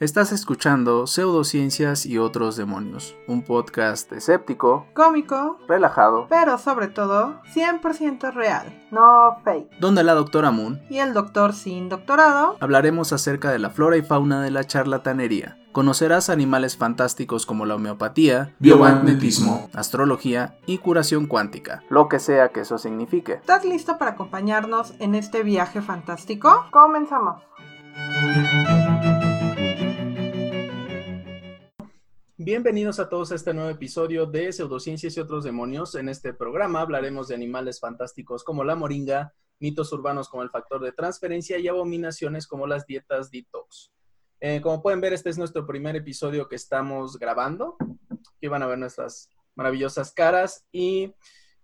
Estás escuchando Pseudociencias y otros demonios, un podcast escéptico, cómico, relajado, pero sobre todo 100% real, no fake. Donde la doctora Moon y el doctor sin doctorado hablaremos acerca de la flora y fauna de la charlatanería. Conocerás animales fantásticos como la homeopatía, biomagnetismo, astrología y curación cuántica, lo que sea que eso signifique. ¿Estás listo para acompañarnos en este viaje fantástico? Comenzamos. Bienvenidos a todos a este nuevo episodio de Pseudociencias y otros demonios. En este programa hablaremos de animales fantásticos como la moringa, mitos urbanos como el factor de transferencia y abominaciones como las dietas detox. Eh, como pueden ver, este es nuestro primer episodio que estamos grabando. Aquí van a ver nuestras maravillosas caras y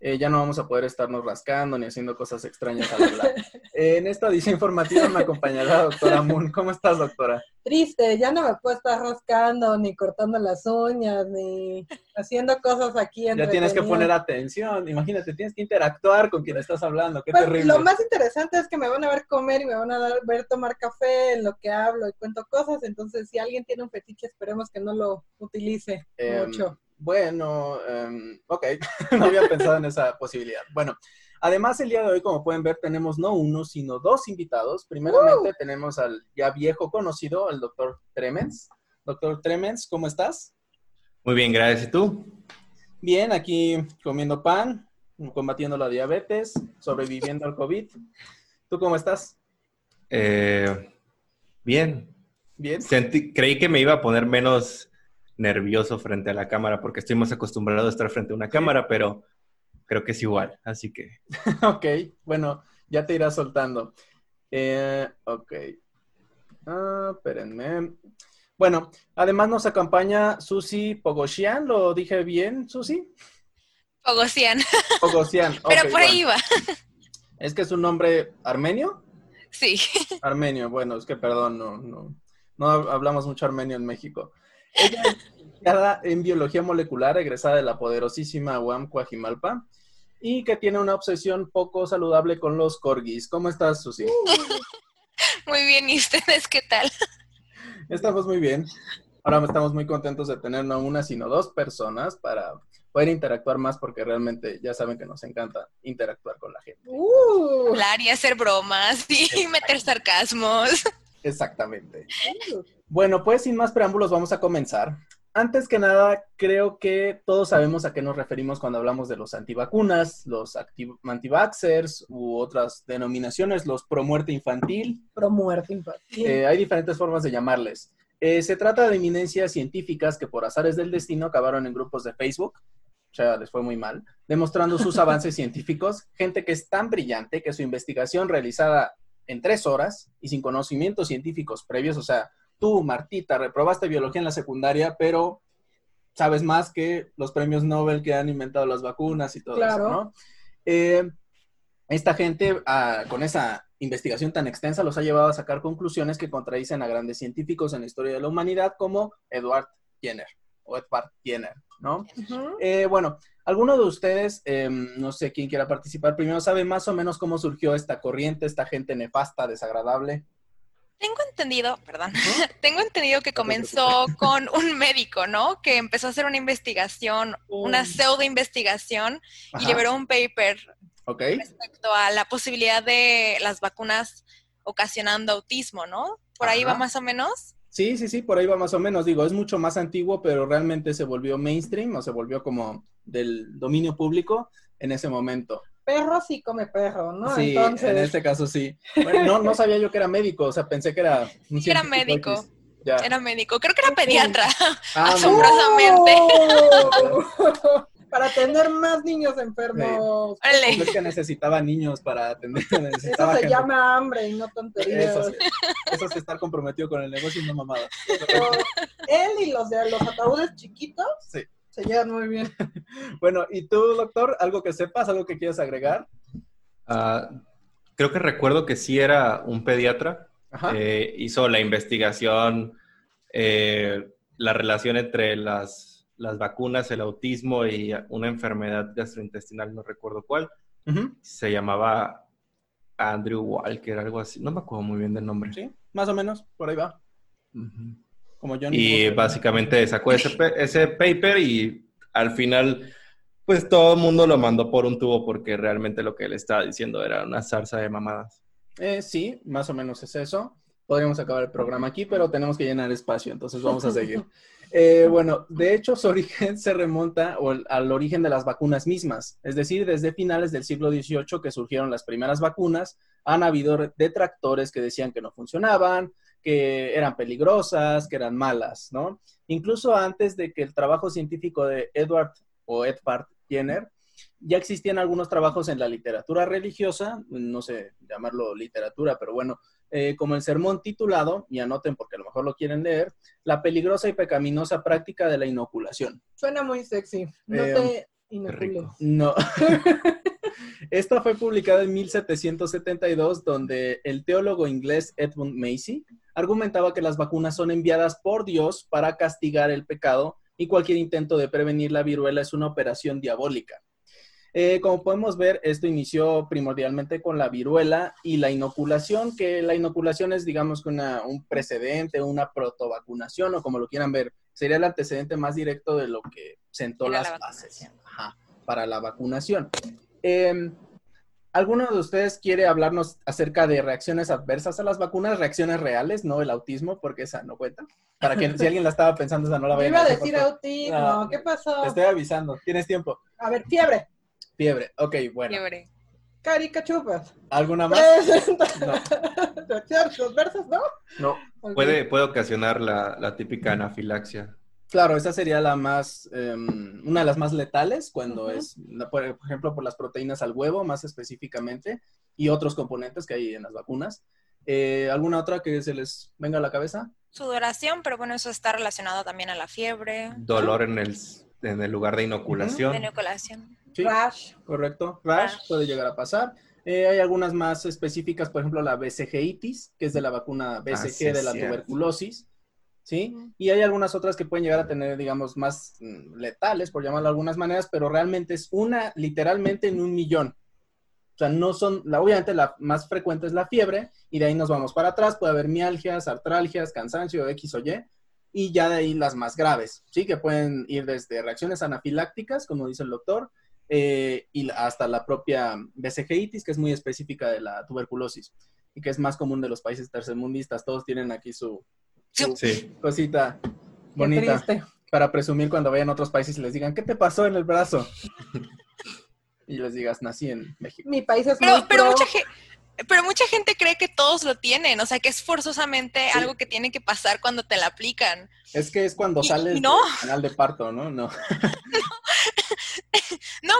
eh, ya no vamos a poder estarnos rascando ni haciendo cosas extrañas al hablar. en esta edición informativa me acompañará la doctora Moon. ¿Cómo estás, doctora? Triste, ya no me puedo estar rascando, ni cortando las uñas, ni haciendo cosas aquí. Ya tienes que poner atención, imagínate, tienes que interactuar con quien estás hablando, qué pues, terrible. Lo más interesante es que me van a ver comer y me van a ver tomar café en lo que hablo y cuento cosas, entonces si alguien tiene un fetiche, esperemos que no lo utilice em, mucho. Bueno, um, ok, no había pensado en esa posibilidad. Bueno, además el día de hoy, como pueden ver, tenemos no uno, sino dos invitados. Primeramente tenemos al ya viejo conocido, el doctor Tremens. Doctor Tremens, ¿cómo estás? Muy bien, gracias. ¿Y tú? Bien, aquí comiendo pan, combatiendo la diabetes, sobreviviendo al COVID. ¿Tú cómo estás? Eh, bien. Bien. creí que me iba a poner menos nervioso frente a la cámara porque estoy más acostumbrado a estar frente a una cámara, pero creo que es igual, así que... ok, bueno, ya te irás soltando. Eh, ok. Ah, espérenme. Bueno, además nos acompaña Susi Pogosian, ¿lo dije bien, Susi? Pogosian. Pogosian. Pero por ahí va. ¿Es que es un nombre armenio? Sí. Armenio, bueno, es que perdón, no, no, no hablamos mucho armenio en México. Ella es en biología molecular, egresada de la poderosísima UAM Coajimalpa, y que tiene una obsesión poco saludable con los corgis. ¿Cómo estás, Susi? Muy bien, ¿y ustedes qué tal? Estamos muy bien. Ahora estamos muy contentos de tener no una, sino dos personas para poder interactuar más porque realmente ya saben que nos encanta interactuar con la gente. Uh. Hablar y hacer bromas y meter sarcasmos. Exactamente. Bueno, pues sin más preámbulos vamos a comenzar. Antes que nada, creo que todos sabemos a qué nos referimos cuando hablamos de los antivacunas, los antivaxers u otras denominaciones, los pro muerte infantil. Pro muerte infantil. Eh, hay diferentes formas de llamarles. Eh, se trata de eminencias científicas que por azares del destino acabaron en grupos de Facebook, o sea, les fue muy mal, demostrando sus avances científicos, gente que es tan brillante que su investigación realizada en tres horas y sin conocimientos científicos previos, o sea, tú, Martita, reprobaste biología en la secundaria, pero sabes más que los premios Nobel que han inventado las vacunas y todo eso, ¿no? Eh, esta gente, ah, con esa investigación tan extensa, los ha llevado a sacar conclusiones que contradicen a grandes científicos en la historia de la humanidad, como Edward Jenner o Edward Jenner, ¿no? Eh, bueno, ¿alguno de ustedes, em, no sé quién quiera participar primero, sabe más o menos cómo surgió esta corriente, esta gente nefasta, desagradable? Tengo entendido, perdón, tengo entendido que comenzó con un médico, ¿no? Que empezó a hacer una investigación, una pseudo investigación y liberó un paper respecto a la posibilidad de las vacunas ocasionando autismo, ¿no? Por ahí va más o menos. Sí, sí, sí, por ahí va más o menos. Digo, es mucho más antiguo, pero realmente se volvió mainstream o se volvió como del dominio público en ese momento perro sí come perro, ¿no? Sí, en este caso sí. Bueno, no, sabía yo que era médico, o sea, pensé que era... Un sí, era médico. Era médico, creo que era pediatra, ah, asombrosamente. para atender más niños enfermos. Sí. Es que necesitaba niños para atender. Eso se llama hambre y no tonterías. Eso, sí. Eso es estar comprometido con el negocio y no mamada. él y los de los ataúdes chiquitos. Sí se llevan muy bien. bueno, ¿y tú, doctor? ¿Algo que sepas? ¿Algo que quieras agregar? Ah, creo que recuerdo que sí era un pediatra. Eh, hizo la investigación, eh, la relación entre las, las, vacunas, el autismo y una enfermedad gastrointestinal, no recuerdo cuál. Se llamaba Andrew Walker, algo así. No me acuerdo muy bien del nombre. Sí, más o menos, por ahí va. Como y básicamente sacó ese, ese paper y al final, pues todo el mundo lo mandó por un tubo porque realmente lo que él estaba diciendo era una zarza de mamadas. Eh, sí, más o menos es eso. Podríamos acabar el programa aquí, pero tenemos que llenar espacio, entonces vamos a seguir. Eh, bueno, de hecho, su origen se remonta al origen de las vacunas mismas, es decir, desde finales del siglo XVIII que surgieron las primeras vacunas, han habido detractores que decían que no funcionaban, que eran peligrosas, que eran malas, ¿no? Incluso antes de que el trabajo científico de Edward o Edward Jenner, ya existían algunos trabajos en la literatura religiosa, no sé llamarlo literatura, pero bueno, eh, como el sermón titulado, y anoten porque a lo mejor lo quieren leer, La peligrosa y pecaminosa práctica de la inoculación. Suena muy sexy. No eh, te inocules. No. Esta fue publicada en 1772, donde el teólogo inglés Edmund Macy argumentaba que las vacunas son enviadas por Dios para castigar el pecado y cualquier intento de prevenir la viruela es una operación diabólica. Eh, como podemos ver, esto inició primordialmente con la viruela y la inoculación, que la inoculación es, digamos, una, un precedente, una protovacunación o como lo quieran ver, sería el antecedente más directo de lo que sentó las bases para la vacunación. Em, ¿Alguno de ustedes quiere hablarnos acerca de reacciones adversas a las vacunas, reacciones reales, no el autismo, porque esa no cuenta? Para que si alguien la estaba pensando, esa no la vaya a Iba a decir autismo, ¿qué pasó? Te estoy avisando, tienes tiempo. A ver, fiebre. Fiebre, ok, bueno. Fiebre. Caricachupas. ¿Alguna más? no. ¿Adversas, no? No. Puede, puede ocasionar la, la típica anafilaxia. Claro, esa sería la más, em, una de las más letales cuando es, por ejemplo, por las proteínas al huevo, más específicamente, y otros componentes que hay en las vacunas. Eh, ¿Alguna otra que se les venga a la cabeza? Sudoración, pero bueno, eso está relacionado también a la fiebre. Dolor en el, en el lugar de inoculación. De inoculación. Rash. Correcto, rash, puede llegar a pasar. Eh, hay algunas más específicas, por ejemplo, la BCG-itis, que es de la vacuna BCG ah, de la tuberculosis. ¿sí? Y hay algunas otras que pueden llegar a tener, digamos, más mm, letales, por llamarlo de algunas maneras, pero realmente es una, literalmente en un millón. O sea, no son, la, obviamente la más frecuente es la fiebre, y de ahí nos vamos para atrás, puede haber mialgias, artralgias, cansancio, X o Y, y ya de ahí las más graves, ¿sí? Que pueden ir desde reacciones anafilácticas, como dice el doctor, eh, y hasta la propia BCGitis, que es muy específica de la tuberculosis y que es más común de los países tercermundistas. Todos tienen aquí su, Sí. Cosita bonita. Para presumir cuando vayan a otros países y les digan, ¿qué te pasó en el brazo? y les digas, nací en México. Mi país es pero, pero mucha gente pero mucha gente cree que todos lo tienen, o sea, que es forzosamente algo que tiene que pasar cuando te la aplican. Es que es cuando sales no. del canal de parto, ¿no? No. no.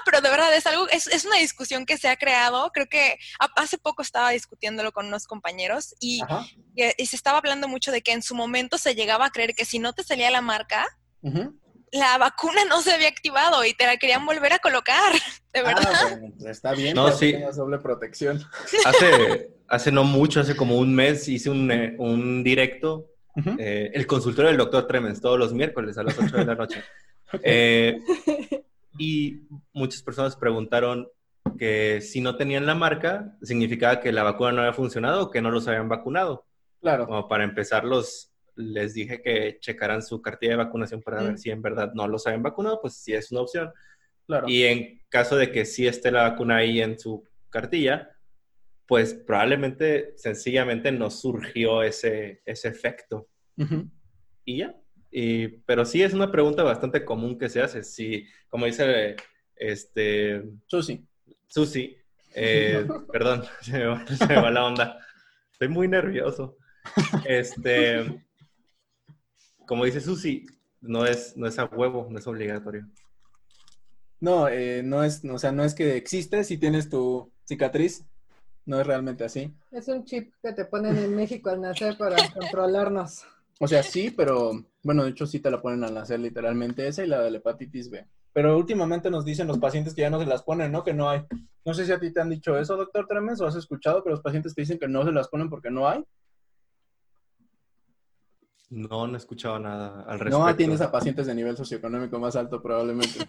pero de verdad es algo, es, es, una discusión que se ha creado. Creo que hace poco estaba discutiéndolo con unos compañeros y, y, se estaba hablando mucho de que en su momento se llegaba a creer que si no te salía la marca, la vacuna no se había activado y te la querían volver a colocar, de ah, verdad. está bien, no, sí. doble protección. Hace, hace no mucho, hace como un mes, hice un, eh, un directo, eh, el consultorio del doctor Tremens, todos los miércoles a las 8 de la noche. Eh, y muchas personas preguntaron que si no tenían la marca, significaba que la vacuna no había funcionado o que no los habían vacunado. Claro. Como para empezar los, les dije que checaran su cartilla de vacunación para ver si en verdad no los habían vacunado, pues sí es una opción. Claro. Y en caso de que sí esté la vacuna ahí en su cartilla, pues probablemente sencillamente no surgió ese, ese efecto. Y ya. Y, pero sí es una pregunta bastante común que se hace. Si, como dice este... Susi. Susi. Eh, perdón, se me, va, se me va la onda. Estoy muy nervioso. Este, como dice Susi, no es, no es a huevo, no es obligatorio. No, eh, no es, o sea, no es que existe si tienes tu cicatriz, no es realmente así. Es un chip que te ponen en México al nacer para controlarnos. O sea, sí, pero bueno, de hecho sí te la ponen al nacer literalmente esa y la de la hepatitis B. Pero últimamente nos dicen los pacientes que ya no se las ponen, ¿no? Que no hay. No sé si a ti te han dicho eso, doctor Tremens, o has escuchado que los pacientes te dicen que no se las ponen porque no hay. No, no he escuchado nada al respecto. No tienes a pacientes de nivel socioeconómico más alto probablemente.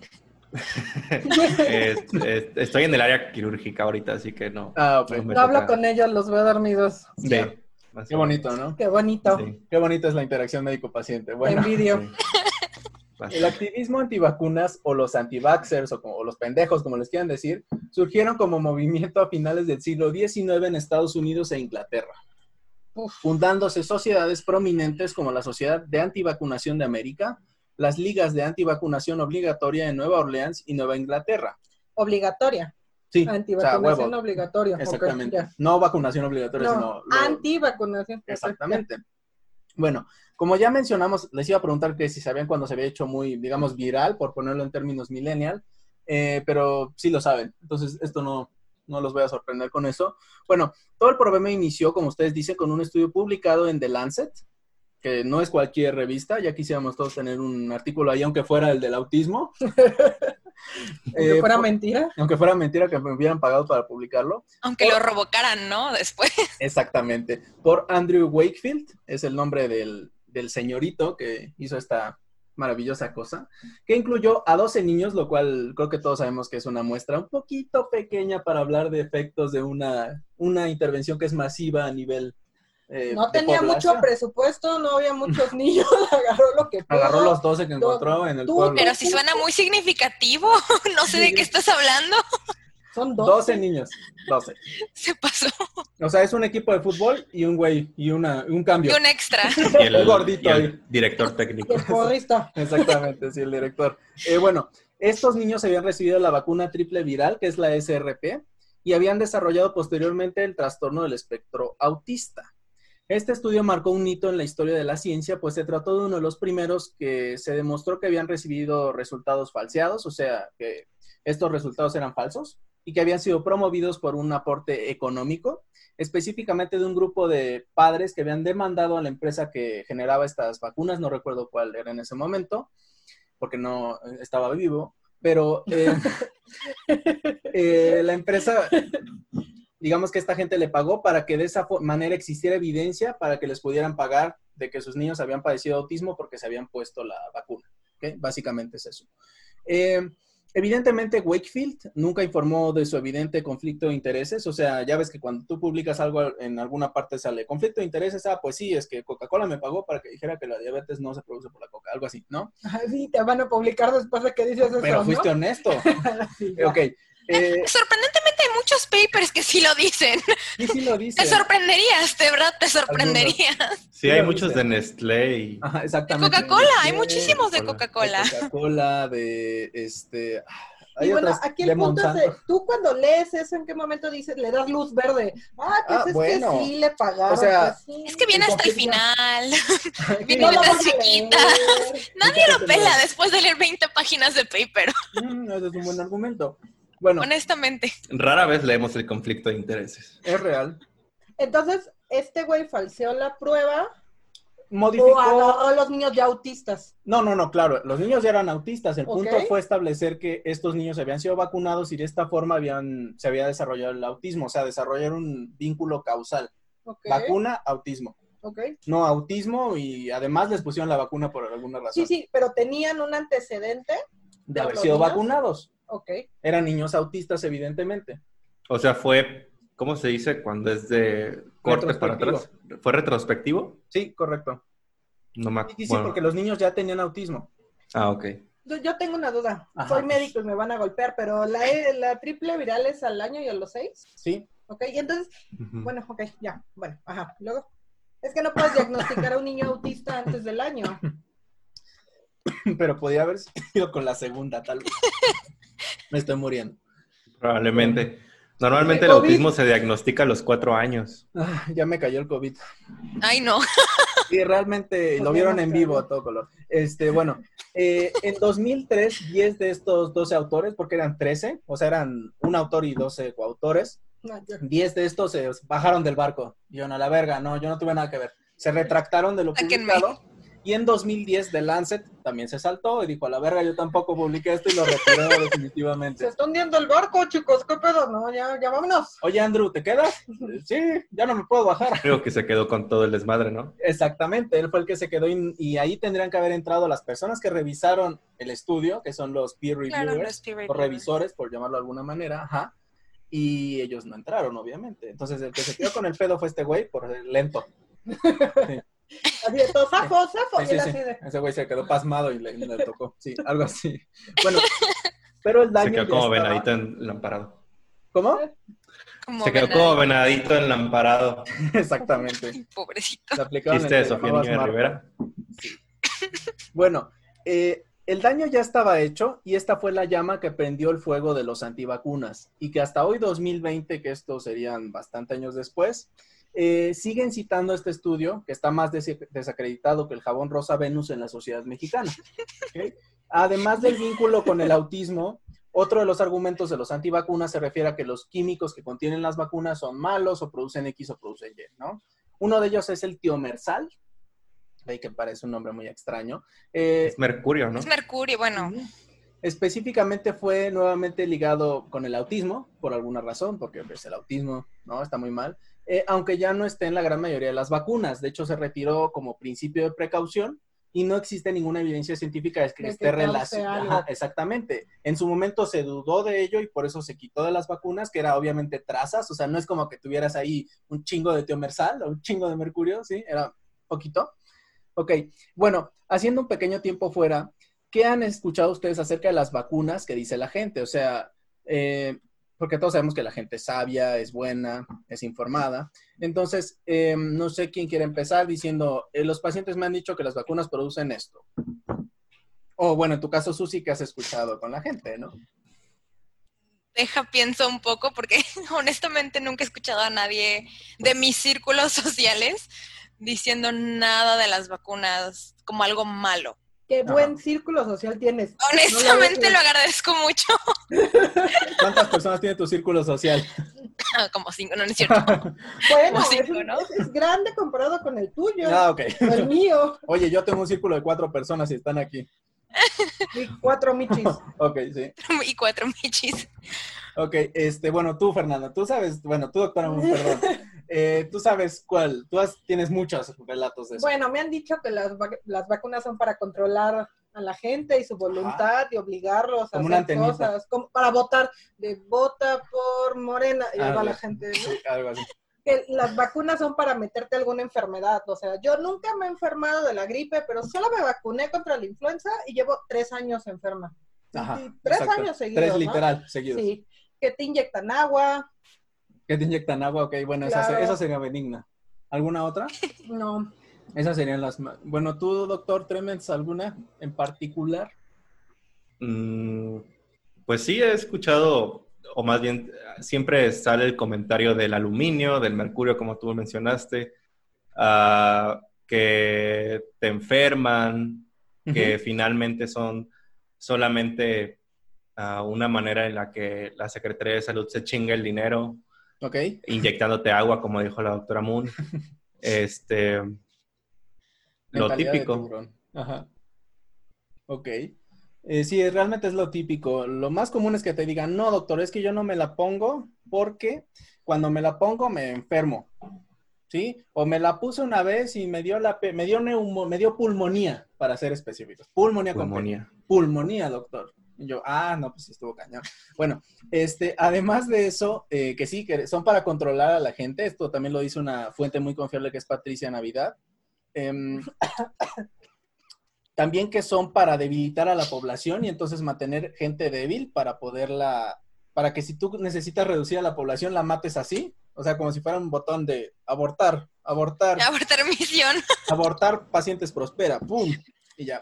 estoy en el área quirúrgica ahorita, así que no. Ah, No, hablo con ellos, los veo dormidos. Sí. Qué bonito, ¿no? Qué bonito. Qué bonita es la interacción médico-paciente. Bueno, Envidio. El activismo antivacunas o los antivaxers o, o, los pendejos, como les quieran decir, surgieron como movimiento a finales del siglo XIX en Estados Unidos e Inglaterra, fundándose sociedades prominentes como la Sociedad de Antivacunación de América, las ligas de antivacunación obligatoria en Nueva Orleans y Nueva Inglaterra. Obligatoria. Sí, antivacunación obligatoria. Exactamente. no vacunación obligatoria, sino... Antivacunación. Exactamente. Bueno, como ya mencionamos, les iba a preguntar que si sabían cuando se había hecho muy, digamos, viral, por ponerlo en términos millennial, eh, pero sí lo saben. Entonces, esto no, no los voy a sorprender con eso. Bueno, todo el problema inició, como ustedes dicen, con un estudio publicado en The Lancet, que no es cualquier revista, ya quisiéramos todos tener un artículo ahí, aunque fuera el del autismo. aunque eh, fuera mentira. Aunque fuera mentira que me hubieran pagado para publicarlo. Aunque lo revocaran, ¿no? Después. Exactamente. Por Andrew Wakefield, es el nombre del, del señorito que hizo esta maravillosa cosa, que incluyó a 12 niños, lo cual creo que todos sabemos que es una muestra un poquito pequeña para hablar de efectos de una, una intervención que es masiva a nivel eh, no tenía mucho presupuesto, no había muchos niños, agarró lo que pudo. Agarró los 12 que encontró en el pueblo. Pero si suena muy significativo, no sé de qué estás hablando. Son 12. niños, 12. Se pasó. O sea, es un equipo de fútbol y un güey, y una, un cambio. Y un extra. Y el, gordito director técnico. El Exactamente, sí, el director. Eh, bueno, estos niños habían recibido la vacuna triple viral, que es la SRP, y habían desarrollado posteriormente el trastorno del espectro autista. Este estudio marcó un hito en la historia de la ciencia, pues se trató de uno de los primeros que se demostró que habían recibido resultados falseados, o sea, que estos resultados eran falsos y que habían sido promovidos por un aporte económico, específicamente de un grupo de padres que habían demandado a la empresa que generaba estas vacunas, no recuerdo cuál era en ese momento, porque no estaba vivo, pero eh, eh, la empresa digamos que esta gente le pagó para que de esa manera existiera evidencia para que les pudieran pagar de que sus niños habían padecido autismo porque se habían puesto la vacuna. Básicamente es eso. Eh, evidentemente, Wakefield nunca informó de su evidente conflicto de intereses. O sea, ya ves que cuando tú publicas algo en alguna parte sale conflicto de intereses. Ah, pues sí, es que Coca-Cola me pagó para que dijera que la diabetes no se produce por la coca, algo así, ¿no? Sí, te van a publicar después de que dices eso. Pero fuiste honesto. ok. Eh, Sorprendentemente hay muchos papers que sí lo dicen. Sí, sí lo dicen. Te sorprenderías, de verdad, te sorprenderías. Sí, hay muchos de Nestlé y... Ajá, exactamente. De Coca-Cola, hay muchísimos de Coca-Cola. De Coca-Cola, de este... y bueno, aquí el punto es de, tú cuando lees eso, ¿en qué momento dices, le das luz verde? Ah, pues ah, es bueno. que sí le pagaron. O sea, pues es que viene hasta el final. viene no letras chiquitas. Nadie lo pela después de leer 20 páginas de paper. Mm, ese es un buen argumento. Bueno, honestamente. Rara vez leemos el conflicto de intereses. Es real. Entonces, este güey falseó la prueba. Modificó. a, los niños ya autistas. No, no, no, claro. Los niños ya eran autistas. El punto fue establecer que estos niños habían sido vacunados y de esta forma habían, se había desarrollado el autismo. O sea, desarrollar un vínculo causal. Vacuna, autismo. Okay. No autismo y además les pusieron la vacuna por alguna razón. Sí, sí, pero tenían un antecedente. De haber sido vacunados. Ok. Eran niños autistas, evidentemente. O sea, fue, ¿cómo se dice cuando es de cortes para atrás? ¿Fue retrospectivo? Sí, correcto. No me Sí, sí, porque los niños ya tenían autismo. Ah, ok. Yo, tengo una duda. Soy médico y me van a golpear, pero la, la triple viral es al año y a los seis. Sí. Ok, y entonces, bueno, ok, ya, bueno, ajá. Luego, es que no puedes diagnosticar a un niño autista antes del año. pero podía haber sido con la segunda, tal vez. Me estoy muriendo. Probablemente. Normalmente el, autismo se diagnostica a los cuatro años. Ah, ya me cayó el COVID. Ay, no. Y realmente lo vieron en vivo a todo color. Este, bueno, eh, en 2003, 10 de estos 12 autores, porque eran 13, o sea, eran un autor y 12 coautores, 10 de estos se bajaron del barco. Yo no, la verga, no, yo no tuve nada que ver. Se retractaron de lo publicado y en 2010 The Lancet también se saltó y dijo, a la verga, yo tampoco publiqué esto y lo retiró definitivamente. Se está hundiendo el barco, chicos, ¿qué pedo? No, ya, ya vámonos. Oye, Andrew, ¿te quedas? sí, ya no me puedo bajar. Creo que se quedó con todo el desmadre, ¿no? Exactamente, él fue el que se quedó y, ahí tendrían que haber entrado las personas que revisaron el estudio, que son los peer reviewers, o revisores, por llamarlo de alguna manera, ajá. Y ellos no entraron, obviamente. Entonces, el que se quedó con el pedo fue este güey por lento. Así de todo, zafo, zafo. y Ese güey se quedó pasmado y le, tocó. Sí, algo así. Bueno, pero el daño. Se quedó como venadito en lamparado. ¿Cómo? se quedó como venadito en lamparado. Exactamente. Pobrecito. ¿Viste Sofía Niña Rivera? Sí. Bueno, eh, el daño ya estaba hecho y esta fue la llama que prendió el fuego de los antivacunas y que hasta hoy 2020, que estos serían bastante años después, eh, siguen citando este estudio que está más desacreditado que el jabón rosa Venus en la sociedad mexicana. Además del vínculo con el autismo, otro de los argumentos de los antivacunas se refiere a que los químicos que contienen las vacunas son malos o producen X o producen Y, ¿no? Uno de ellos es el tiomersal, que parece un nombre muy extraño. Eh, es mercurio, ¿no? Es mercurio, bueno. Específicamente fue nuevamente ligado con el autismo, por alguna razón, porque pues, el autismo, ¿no? Está muy mal. Eh, aunque ya no esté en la gran mayoría de las vacunas. De hecho, se retiró como principio de precaución y no existe ninguna evidencia científica de que, esté relacionado. Exactamente. En su momento se dudó de ello y por eso se quitó de las vacunas, que era obviamente trazas, o sea, no es como que tuvieras ahí un chingo de tiomersal o un chingo de mercurio, ¿sí? Era poquito. Ok, bueno, haciendo un pequeño tiempo fuera, ¿qué han escuchado ustedes acerca de las vacunas que dice la gente? O sea, eh, porque todos sabemos que la gente es sabia, es buena, es informada. Entonces, em, no sé quién quiere empezar diciendo, eh, los pacientes me han dicho que las vacunas producen esto. O bueno, en tu caso, Susi, que has escuchado con la gente, ¿no? Deja, pienso un poco, porque honestamente nunca he escuchado a nadie de mis círculos sociales diciendo nada de las vacunas como algo malo. Qué buen círculo social tienes. Honestamente lo, agradezco mucho. ¿Cuántas personas tiene tu círculo social? Como cinco, no, es cierto. bueno, es, grande comparado con el tuyo. Ah, ok. El mío. Oye, yo tengo un círculo de cuatro personas y están aquí. Y cuatro michis. ok, sí. Y cuatro michis. Ok, este, bueno, tú, Fernanda, tú sabes, bueno, tú, doctora, perdón. Eh, tú sabes cuál, tú tienes muchos relatos de eso. Bueno, me han dicho que las, las vacunas son para controlar a la gente y su voluntad y obligarlos a hacer cosas, como para votar, de vota por Morena, y va la gente. algo así. Que las vacunas son para meterte alguna enfermedad, o sea, yo nunca me he enfermado de la gripe, pero solo me vacuné contra la influenza y llevo tres años enferma. Ajá, tres años seguidos. Tres literal seguidos. Sí, que te inyectan agua, que te inyectan agua, ok, bueno, esa, sería benigna. ¿Alguna otra? No. Esas serían las... Bueno, tú, doctor Tremens, ¿alguna en particular? Mm, pues sí, he escuchado, o más bien, siempre sale el comentario del aluminio, del mercurio, como tú mencionaste, ah, que te enferman, que finalmente son solamente ah, una manera en la que la Secretaría de Salud se chinga el dinero Ok. Inyectándote agua, como dijo la doctora Moon. este. lo típico. Ajá. Ok. Eh, sí, realmente es lo típico. Lo más común es que te digan, no, doctor, es que yo no me la pongo porque cuando me la pongo me enfermo. ¿Sí? O me la puse una vez y me dio la me dio neumo, me dio pulmonía, para ser específicos. Pulmonía. Pulmonía. Pulmonía, doctor. Y yo, ah, no, pues estuvo cañón. Bueno, este, además de eso, eh, que sí, que son para controlar a la gente, esto también lo dice una fuente muy confiable que es Patricia Navidad. Em, también que son para debilitar a la población y entonces mantener gente débil para poderla, para que si tú necesitas reducir a la población, la mates así. O sea, como si fuera un botón de abortar, abortar. Abortar misión. Abortar pacientes prospera, ¡pum! Y ya.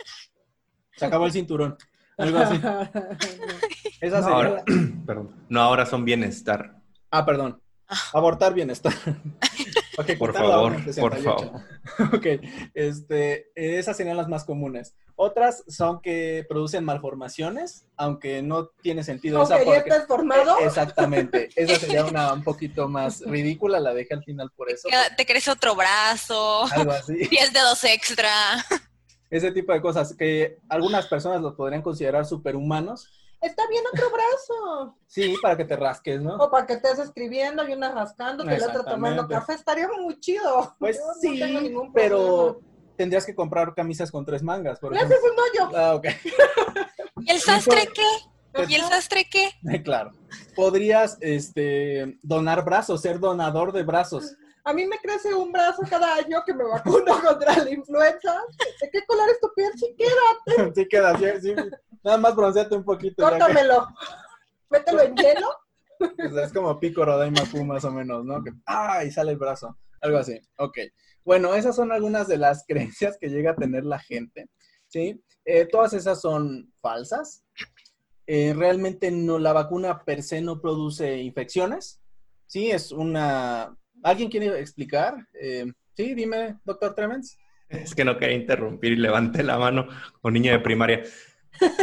Se acabó el cinturón. Algo así. Esa no, ahora, perdón. No, ahora son bienestar. Ah, perdón. Abortar bienestar. por favor, por favor. ok, este, esas serían las más comunes. Otras son que producen malformaciones, aunque no tiene sentido esa porque... ya estás formado. Exactamente. Esa sería una un poquito más ridícula, la dejé al final por eso. Te crece otro brazo. Algo así. 10 dedos extra ese tipo de cosas que algunas personas los podrían considerar superhumanos. Está bien otro brazo. Sí, para que te rasques, ¿no? O para que estés escribiendo y una rascando, y el otro tomando café. Estaría muy chido. Pues sí, pero tendrías que comprar camisas con tres mangas. Por ejemplo. haces un hoyo. Ah, ok. ¿Y el sastre qué? ¿Y el sastre qué? Claro. Podrías este, donar brazos, ser donador de brazos. A mí me crece un brazo cada año que me vacuno contra la influenza. ¿De qué color es tu piel? Sí, quédate. Sí, queda, sí, sí. Nada más bronceate un poquito. Córtamelo. Mételo en hielo. es como Pico Rodaima más o menos, ¿no? Que, ¡ay! sale el brazo. Algo así. Ok. Bueno, esas son algunas de las creencias que llega a tener la gente. ¿Sí? Eh, todas esas son falsas. Eh, realmente no, la vacuna per se no produce infecciones. Sí, es una... ¿Alguien quiere explicar? Eh, sí, dime, doctor Tremens. Es que no quería interrumpir y levanté la mano con niño de primaria.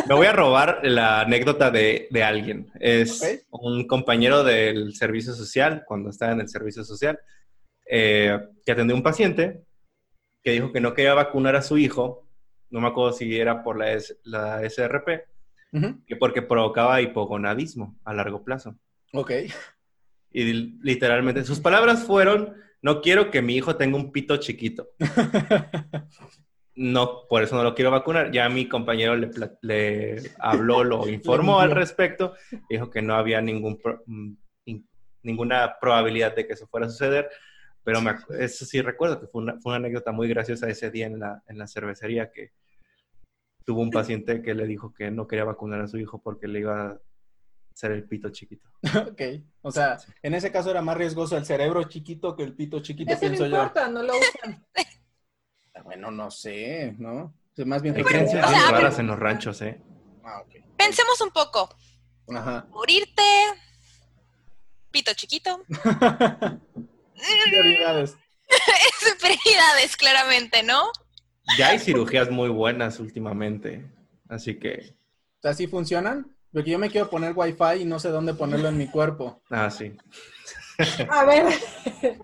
Me voy a robar la anécdota de, alguien. Es un compañero del servicio social, cuando estaba en el servicio social, eh, que atendió a un paciente que dijo que no quería vacunar a su hijo, no me acuerdo si era por la, la SRP, que porque provocaba hipogonadismo a largo plazo. Ok. Y literalmente sus palabras fueron, no quiero que mi hijo tenga un pito chiquito. no, por eso no lo quiero vacunar. Ya mi compañero le, le habló, lo informó al respecto, dijo que no había ningún mm, ninguna probabilidad de que eso fuera a suceder, pero eso sí recuerdo que fue una, fue una, anécdota muy graciosa ese día en la, en la cervecería que tuvo un paciente que le dijo que no quería vacunar a su hijo porque le iba a ser el pito chiquito. Ok, o sea, en ese caso era más riesgoso el cerebro chiquito que el pito chiquito, Eso no importa, no lo usan. Bueno, no sé, ¿no? más bien Hay creencias bien raras en los ranchos, ¿eh? Ah, Pensemos un poco. Ajá. Morirte, pito chiquito. Prioridades. es prioridades, claramente, ¿no? Ya hay cirugías muy buenas últimamente, así que... ¿Así funcionan? Porque yo me quiero poner wifi y no sé dónde ponerlo en mi cuerpo. Ah, sí. A ver,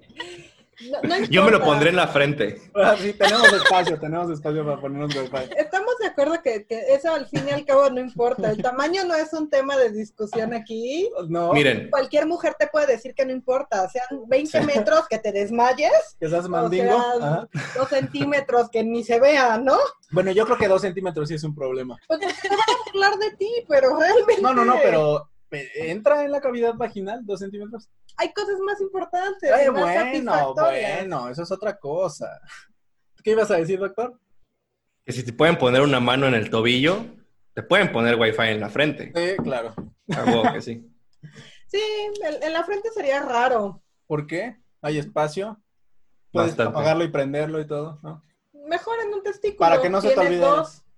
Yo me lo pondré en la frente. Ah, sí, tenemos espacio, tenemos espacio para ponernos wifi. Estamos de acuerdo que, eso al fin y al cabo no importa. El tamaño no es un tema de discusión aquí. No. Miren. Cualquier mujer te puede decir que no importa. Sean 20 metros que te desmayes. Que seas mandingo. O sea, dos centímetros que ni se vean, ¿no? Bueno, yo creo que dos centímetros sí es un problema. Pues se van a hablar de ti, pero realmente. No, no, no, pero entra en la cavidad vaginal dos centímetros. Hay cosas más importantes. Ay, bueno, bueno, eso es otra cosa. ¿Qué ibas a decir, doctor? Que si te pueden poner una mano en el tobillo, te pueden poner wifi en la frente. Sí, claro. Algo que sí. Sí, en la frente sería raro. ¿Por qué? ¿Hay espacio? Puedes apagarlo y prenderlo y todo, ¿no? Mejor en un testículo. Para que no se te olvide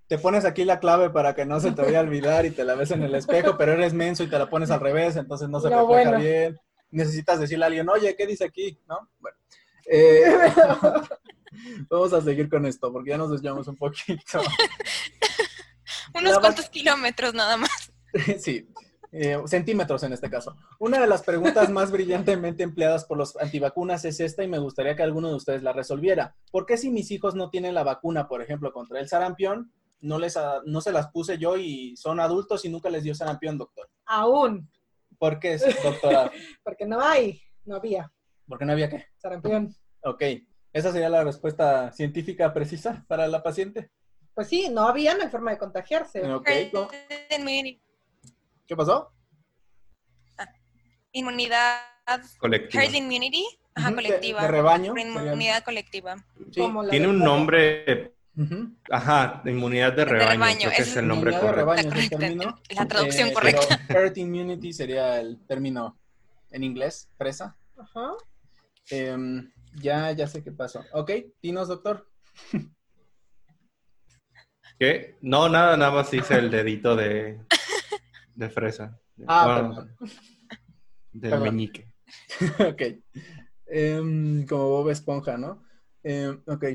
te pones aquí la clave para que no se te vaya a olvidar y te la ves en el espejo, pero eres menso y te la pones al revés, entonces no se refleja bien. Necesitas decirle a alguien, oye, ¿qué dice aquí? ¿No? Bueno. Eh, vamos a seguir con esto porque ya nos desviamos un poquito. Unos cuantos kilómetros nada más. sí. Eh, centímetros en este caso. Una de las preguntas más brillantemente empleadas por los antivacunas es esta y me gustaría que alguno de ustedes la resolviera. ¿Por qué si mis hijos no tienen la vacuna, por ejemplo, contra el sarampión, no, les, no se las puse yo y son adultos y nunca les dio sarampión, doctor. Aún. ¿Por qué, doctora? Porque no hay, no había. ¿Por qué no había qué? Sarampión. Ok. ¿Esa sería la respuesta científica precisa para la paciente? Pues sí, no había, no hay forma de contagiarse. Ok. ¿Qué pasó? Ah, inmunidad. Colectiva. Herd immunity. Ajá, colectiva. De, rebaño. Inmunidad colectiva. Tiene un nombre Ajá, de inmunidad de rebaño, es el nombre correcto. La traducción eh, correcta. Herd immunity sería el término en inglés, presa. Ajá. Em, ya, ya sé qué pasó. Ok, dinos, doctor. ¿Qué? No, nada, nada más hice el dedito de, de fresa. Ah, Del meñique. ok. Em, como Bob Esponja, ¿no? Em, ok.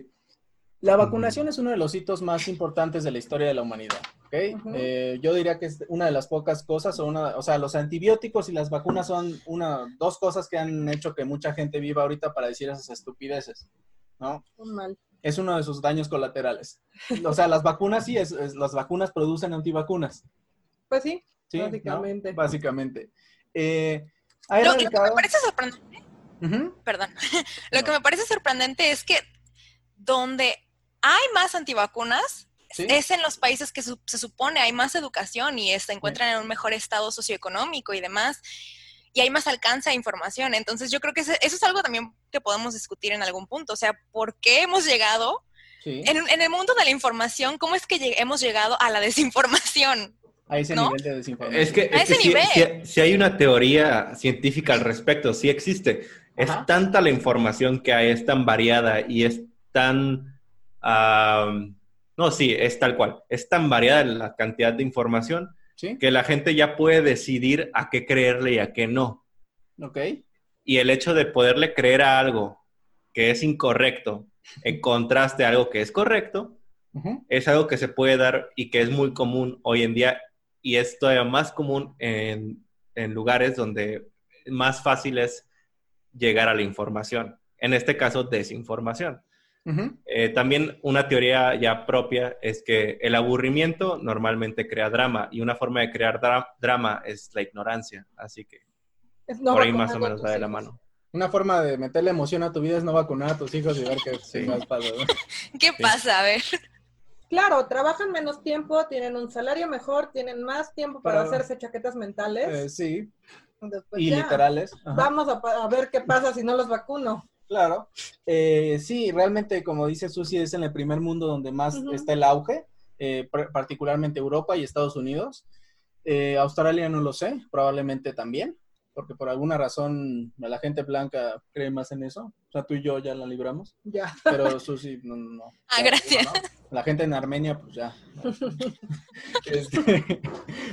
La vacunación es uno de los hitos más importantes de la historia de la humanidad. ¿okay? Eh, yo diría que es una de las pocas cosas, o, una, o sea, los antibióticos y las vacunas son una, dos cosas que han hecho que mucha gente viva ahorita para decir esas estupideces, ¿no? Mal. Es uno de sus daños colaterales. O sea, las vacunas sí, es, las vacunas producen antivacunas. Pues sí, básicamente. Básicamente. Eh, lo que me parece sorprendente, perdón, lo que me parece sorprendente es que donde hay más antivacunas, es en los países que se supone hay más educación y se encuentran en un mejor estado socioeconómico y demás, y hay más alcance a información. Entonces yo creo que eso es algo también que podemos discutir en algún punto. O sea, ¿por qué hemos llegado en, el mundo de la información? ¿Cómo es que hemos llegado a la desinformación? A ese nivel de desinformación. Es que, Si, hay una teoría científica al respecto, sí existe. Es tanta la información que hay, es tan variada y es tan... no, sí, es tal cual. Es tan variada la cantidad de información que la gente ya puede decidir a qué creerle y a qué no. Ok. Y el hecho de poderle creer a algo que es incorrecto en contraste a algo que es correcto, es algo que se puede dar y que es muy común hoy en día y es todavía más común en, lugares donde más fácil es llegar a la información. En este caso, desinformación. Eh, también una teoría ya propia es que el aburrimiento normalmente crea drama y una forma de crear drama es la ignorancia. Así que por ahí más o menos va de la mano. Una forma de meterle emoción a tu vida es no vacunar a tus hijos y ver qué pasa. ¿Qué pasa? A ver. Claro, trabajan menos tiempo, tienen un salario mejor, tienen más tiempo para, hacerse chaquetas mentales. Eh, sí. y literales. Vamos a, ver qué pasa si no los vacuno. Claro. Eh, sí, realmente, como dice Susi, es en el primer mundo donde más está el auge, eh, particularmente Europa y Estados Unidos. Australia no lo sé, probablemente también porque por alguna razón la gente blanca cree más en eso. O sea, tú y yo ya la libramos. Ya. Pero Susi, no, no. Ah, gracias. La gente en Armenia, pues ya. Este,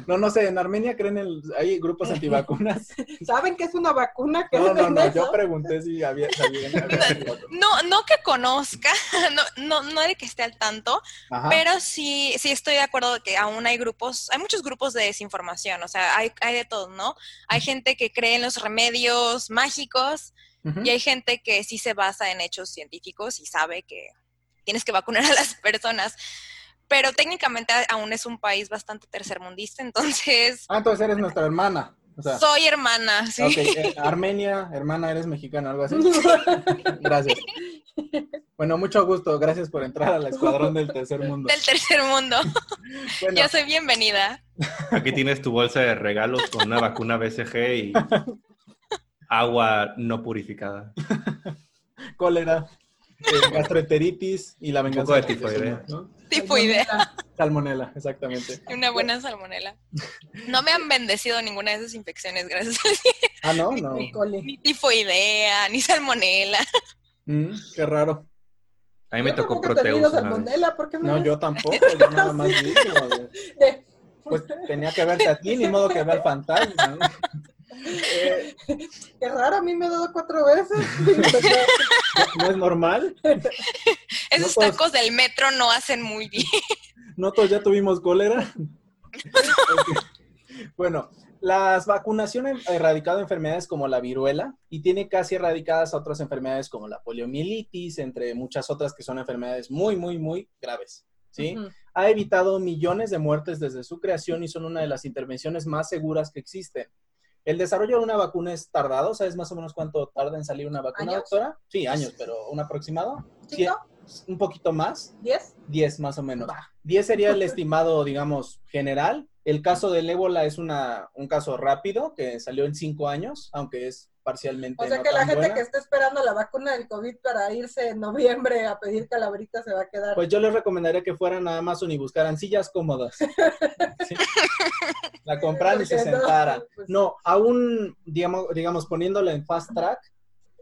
no, no sé, en Armenia creen en, hay grupos antivacunas. ¿Saben que es una vacuna? Que no, no, no, yo pregunté si había, no, no que conozca, no, no, no de que esté al tanto, pero sí, sí estoy de acuerdo que aún hay grupos, hay muchos grupos de desinformación, o sea, hay, hay de todo, ¿no? Hay gente que cree en los remedios mágicos y hay gente que sí se basa en hechos científicos y sabe que tienes que vacunar a las personas. Pero técnicamente aún es un país bastante tercermundista, entonces... Ah, entonces eres nuestra hermana. Soy hermana, sí. Eh, Armenia, hermana, eres mexicana, algo así. Gracias. Bueno, mucho gusto. Gracias por entrar al escuadrón del tercer mundo. Del tercer mundo. Yo soy bienvenida. Aquí tienes tu bolsa de regalos con una vacuna BCG y agua no purificada. Cólera, eh, gastroenteritis y la venganza. de tifoidea. Tifoidea. Salmonela, exactamente. Una buena salmonela. No me han bendecido ninguna de esas infecciones, gracias a Dios. Ah, no, no. Ni, tifoidea, ni salmonela. Mm, qué raro. A mí me tocó proteus. No, yo tampoco, yo nada más vi. Pues tenía que verte a ti, ni modo que ver al fantasma. Eh, qué raro, a mí me ha dado cuatro veces. ¿No es normal? Esos tacos del metro no hacen muy bien. ¿No todos ya tuvimos cólera? bueno, las vacunaciones han erradicado enfermedades como la viruela y tiene casi erradicadas otras enfermedades como la poliomielitis, entre muchas otras que son enfermedades muy, muy, muy graves. ¿sí? Ha evitado millones de muertes desde su creación y son una de las intervenciones más seguras que existen. El desarrollo de una vacuna es tardado, ¿sabes más o menos cuánto tarda en salir una vacuna, doctora? Sí, años, pero ¿un aproximado? Sí, ¿Un poquito más? ¿Diez? Diez más o menos. Diez sería el estimado, digamos, general. El caso del ébola es una, un caso rápido que salió en cinco años, aunque es parcialmente. O sea que la gente que está esperando la vacuna del COVID para irse en noviembre a pedir calabritas se va a quedar. Pues yo les recomendaría que fueran a Amazon y buscaran sillas cómodas. La compraran y se sentaran. Pues no, aún, digamos, digamos, poniéndolo en fast track,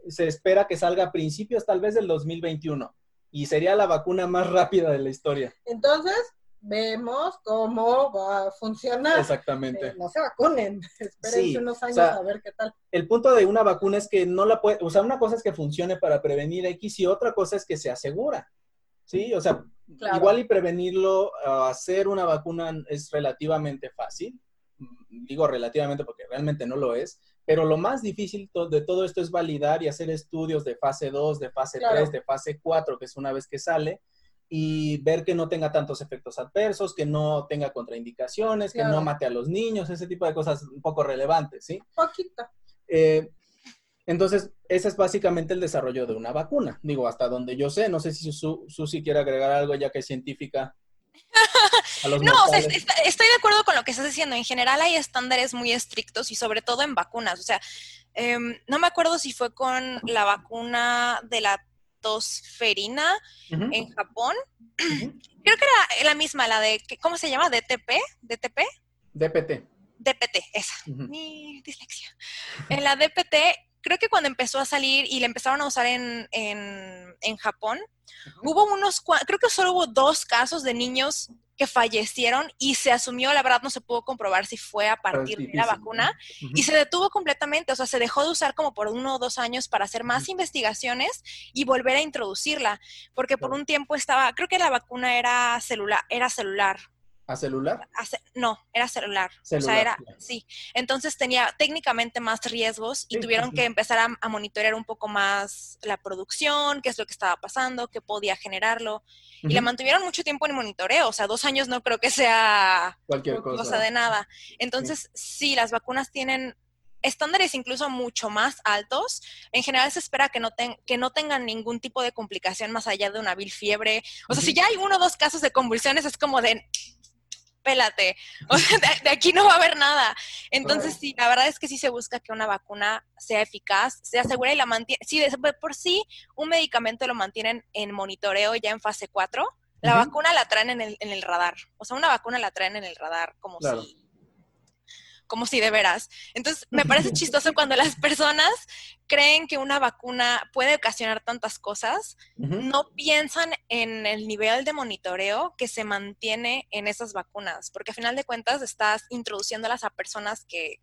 se espera que salga a principios tal vez del 2021 y sería la vacuna más rápida de la historia. Entonces, vemos cómo va a funcionar. Exactamente. Eh, no se vacunen, esperen unos años a ver qué tal. El punto de una vacuna es que no la puede, o sea, una cosa es que funcione para prevenir X y otra cosa es que se asegura. Sí, o sea, igual y prevenirlo, hacer una vacuna es relativamente fácil. Digo relativamente porque realmente no lo es, pero lo más difícil de todo esto es validar y hacer estudios de fase 2, de fase 3, de fase 4, que es una vez que sale, y ver que no tenga tantos efectos adversos, que no tenga contraindicaciones, que no mate a los niños, ese tipo de cosas un poco relevantes, ¿sí? Poquito. Eh, entonces, ese es básicamente el desarrollo de una vacuna. Digo, hasta donde yo sé, no sé si Susi quiere agregar algo ya que es científica. no, estoy de acuerdo con lo que estás diciendo. En general hay estándares muy estrictos y sobre todo en vacunas. O sea, Em, no me acuerdo si fue con la vacuna de la tosferina en Japón. Creo que era la misma, la de, ¿cómo se llama? ¿DTP? ¿DTP? DPT. DPT, esa. Mi dislexia. En la DPT, creo que cuando empezó a salir y la empezaron a usar en, en Japón, hubo unos, creo que solo hubo dos casos de niños que fallecieron y se asumió, la verdad no se pudo comprobar si fue a partir de la vacuna y se detuvo completamente, o sea, se dejó de usar como por uno o dos años para hacer más investigaciones y volver a introducirla, porque por un tiempo estaba, creo que la vacuna era celular, era celular, ¿A celular? no, era celular. O sea, era, sí. Entonces tenía técnicamente más riesgos y tuvieron que empezar a, monitorear un poco más la producción, qué es lo que estaba pasando, qué podía generarlo. Y la mantuvieron mucho tiempo en monitoreo. O sea, dos años no creo que sea cualquier cosa, de nada. Entonces, sí. las vacunas tienen estándares incluso mucho más altos. En general se espera que no, que no tengan ningún tipo de complicación más allá de una vil fiebre. O sea, si ya hay uno o dos casos de convulsiones, es como de, pélate, o sea, de, aquí no va a haber nada. Entonces, sí, la verdad es que sí se busca que una vacuna sea eficaz, se asegura y la mantiene, sí, de, por sí un medicamento lo mantienen en monitoreo ya en fase 4, la vacuna la traen en el, en el radar, o sea, una vacuna la traen en el radar como si como si de veras. Entonces, me parece chistoso cuando las personas creen que una vacuna puede ocasionar tantas cosas, no piensan en el nivel de monitoreo que se mantiene en esas vacunas, porque a final de cuentas estás introduciéndolas a personas que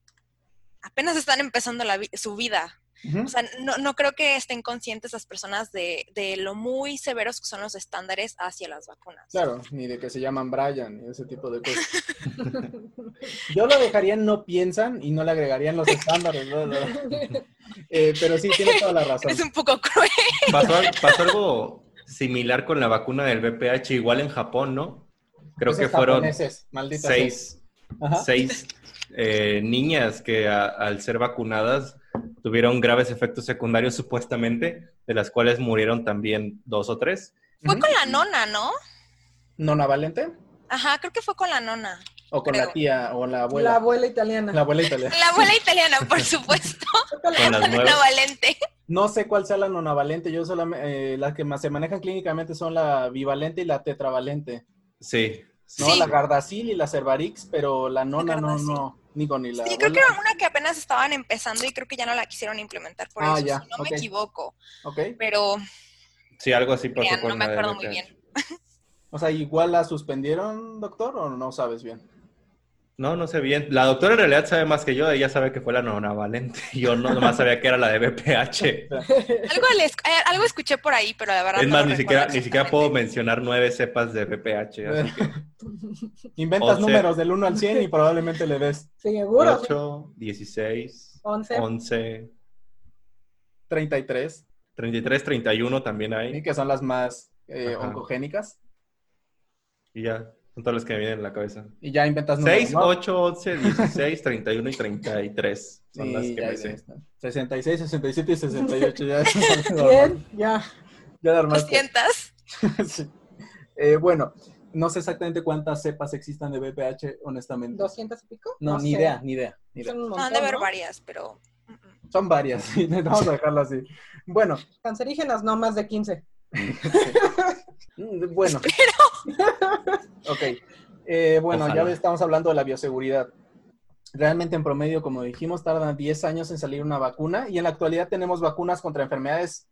apenas están empezando su vida. O sea, no, no, creo que estén conscientes las personas de, de, lo muy severos que son los estándares hacia las vacunas. Claro, ni de que se llaman Brian y ese tipo de cosas. Yo lo dejaría en no piensan y no le agregarían los estándares. Eh, pero sí, tiene toda la razón. Es un poco cruel. Pasó, algo similar con la vacuna del VPH, igual en Japón, ¿no? Creo que fueron seis, seis eh, niñas que al ser vacunadas tuvieron graves efectos secundarios supuestamente, de las cuales murieron también dos o tres. Fue con la nona, ¿no? ¿Nona Valente? Ajá, creo que fue con la nona. O con la tía o la abuela. La abuela italiana. La abuela italiana. La abuela italiana, por supuesto. con la nona valente. No sé cuál sea la nona valente. Yo solamente, eh, las que más se manejan clínicamente son la bivalente y la tetravalente. Sí. No, la Gardasil y la Cervarix, pero la nona no, no. Ni con ni la sí, creo que era una que apenas estaban empezando y creo que ya no la quisieron implementar por ah, eso, si no me equivoco. Ok. Pero... Sí, algo así pasó con No me acuerdo muy bien. O sea, ¿igual la suspendieron, doctor, o no sabes bien? No, no sé bien. La doctora en realidad sabe más que yo, ella sabe que fue la nona valente. Yo no nomás sabía que era la de BPH. algo, eh, algo escuché por ahí, pero la verdad. Es más, ni, siquiera, ni siquiera puedo mencionar nueve cepas de BPH. Inventas números del 1 al 100 y probablemente le des. Seguro. 8, 16, 11, 11 33. 33, 31 también hay. Y que son las más eh, oncogénicas. Y ya. Son todas las que me vienen en la cabeza. Y ya inventas números, 6, 8, 11, 16, 31 y 33. Son las que ya, me sé. 66, 67 y 68. Ya. Bien, ya. Ya armaste. 200. sí. eh, bueno, no sé exactamente cuántas cepas existan de BPH, honestamente. ¿200 y pico? No, no ni, idea, ni idea, ni idea. no, han de haber varias, pero... Son varias, sí, vamos a dejarlo así. Bueno. Cancerígenas no más de 15. Mm, bueno. ok. Eh, bueno, ya estamos hablando de la bioseguridad. Realmente en promedio, como dijimos, tardan 10 años en salir una vacuna y en la actualidad tenemos vacunas contra enfermedades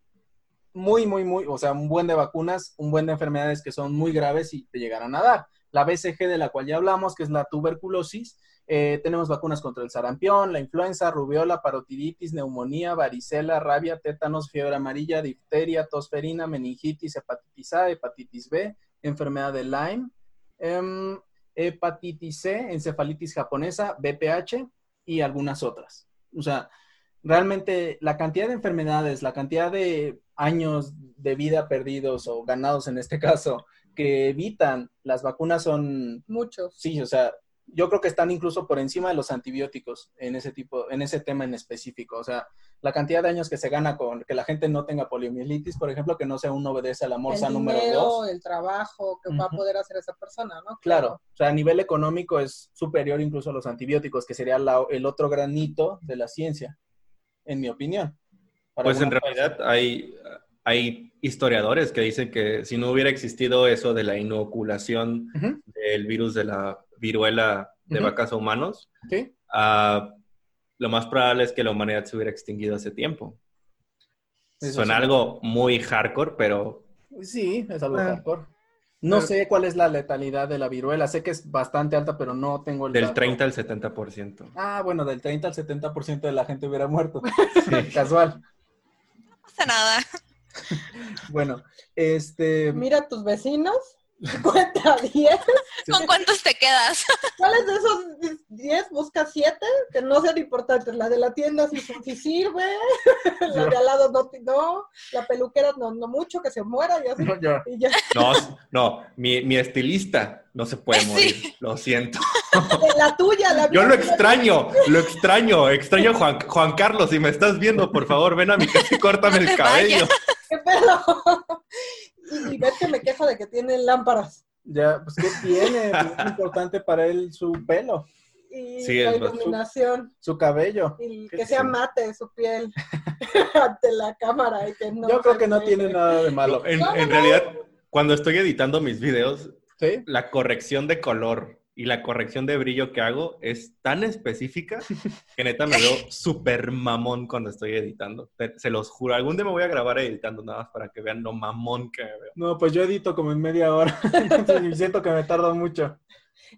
muy, muy, muy, o sea, un buen de vacunas, un buen de enfermedades que son muy graves y te llegarán a dar. La BCG de la cual ya hablamos, que es la tuberculosis, eh, tenemos vacunas contra el sarampión, la influenza, rubiola, parotiditis, neumonía, varicela, rabia, tétanos, fiebre amarilla, difteria, tosferina, meningitis, hepatitis A, hepatitis B, enfermedad de Lyme, em, hepatitis C, encefalitis japonesa, BPH y algunas otras. O sea, realmente la cantidad de enfermedades, la cantidad de años de vida perdidos o ganados en este caso que evitan las vacunas son muchos. Sí, o sea, yo creo que están incluso por encima de los antibióticos en ese tipo, en ese tema en específico. O sea, la cantidad de años que se gana con que la gente no tenga poliomielitis, por ejemplo, que no sea uno obedece a la morsa número dos. El trabajo que va a poder hacer esa persona, ¿no? Claro. o sea, a nivel económico es superior incluso a los antibióticos, que sería el otro granito de la ciencia. en mi opinión. Pues en realidad hay, hay historiadores que dicen que si no hubiera existido eso de la inoculación del virus de la viruela de vacas a humanos, ah, lo más probable es que la humanidad se hubiera extinguido hace tiempo. Suena algo muy hardcore, pero... Sí, es algo ah. hardcore. No sé cuál es la letalidad de la viruela. Sé que es bastante alta, pero no tengo el Del 30 al 70%. Ah, bueno, del 30 al 70% de la gente hubiera muerto. Casual. No pasa nada. bueno, este... Mira tus vecinos Cuenta 10. ¿Con cuántos te quedas? ¿Cuáles de esos 10 buscas 7? Que no sean importantes. La de la tienda sí, sí sirve. La de al lado no, no. La peluquera no, no mucho, que se muera y así. No, no, no mi, mi, estilista no se puede morir. Lo siento. La tuya, la Yo lo extraño, lo extraño. Extraño Juan, Juan Carlos. Si me estás viendo, por favor, ven a mi casa y córtame el cabello. ¿Qué pedo? Y, ves que me queja de que tiene lámparas. Ya, pues ¿qué tiene? es importante para él su pelo. Y la iluminación. Su, cabello. Y que sea mate su piel ante la cámara. Y que no Yo creo que no tiene nada de malo. En, en realidad, cuando estoy editando mis videos, la corrección de color y la corrección de brillo que hago es tan específica que neta me veo súper mamón cuando estoy editando. Se los juro, algún día me voy a grabar editando nada más para que vean lo mamón que me veo. No, pues yo edito como en media hora, entonces siento que me tardo mucho.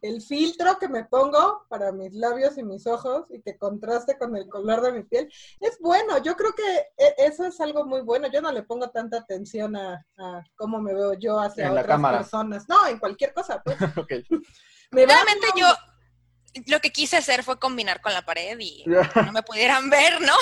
El filtro que me pongo para mis labios y mis ojos y que contraste con el color de mi piel es bueno. Yo creo que e, eso es algo muy bueno. Yo no le pongo tanta atención a, cómo me veo yo hacia otras personas. No, en cualquier cosa. Pues. okay. Realmente yo lo que quise hacer fue combinar con la pared y no me pudieran ver, ¿no?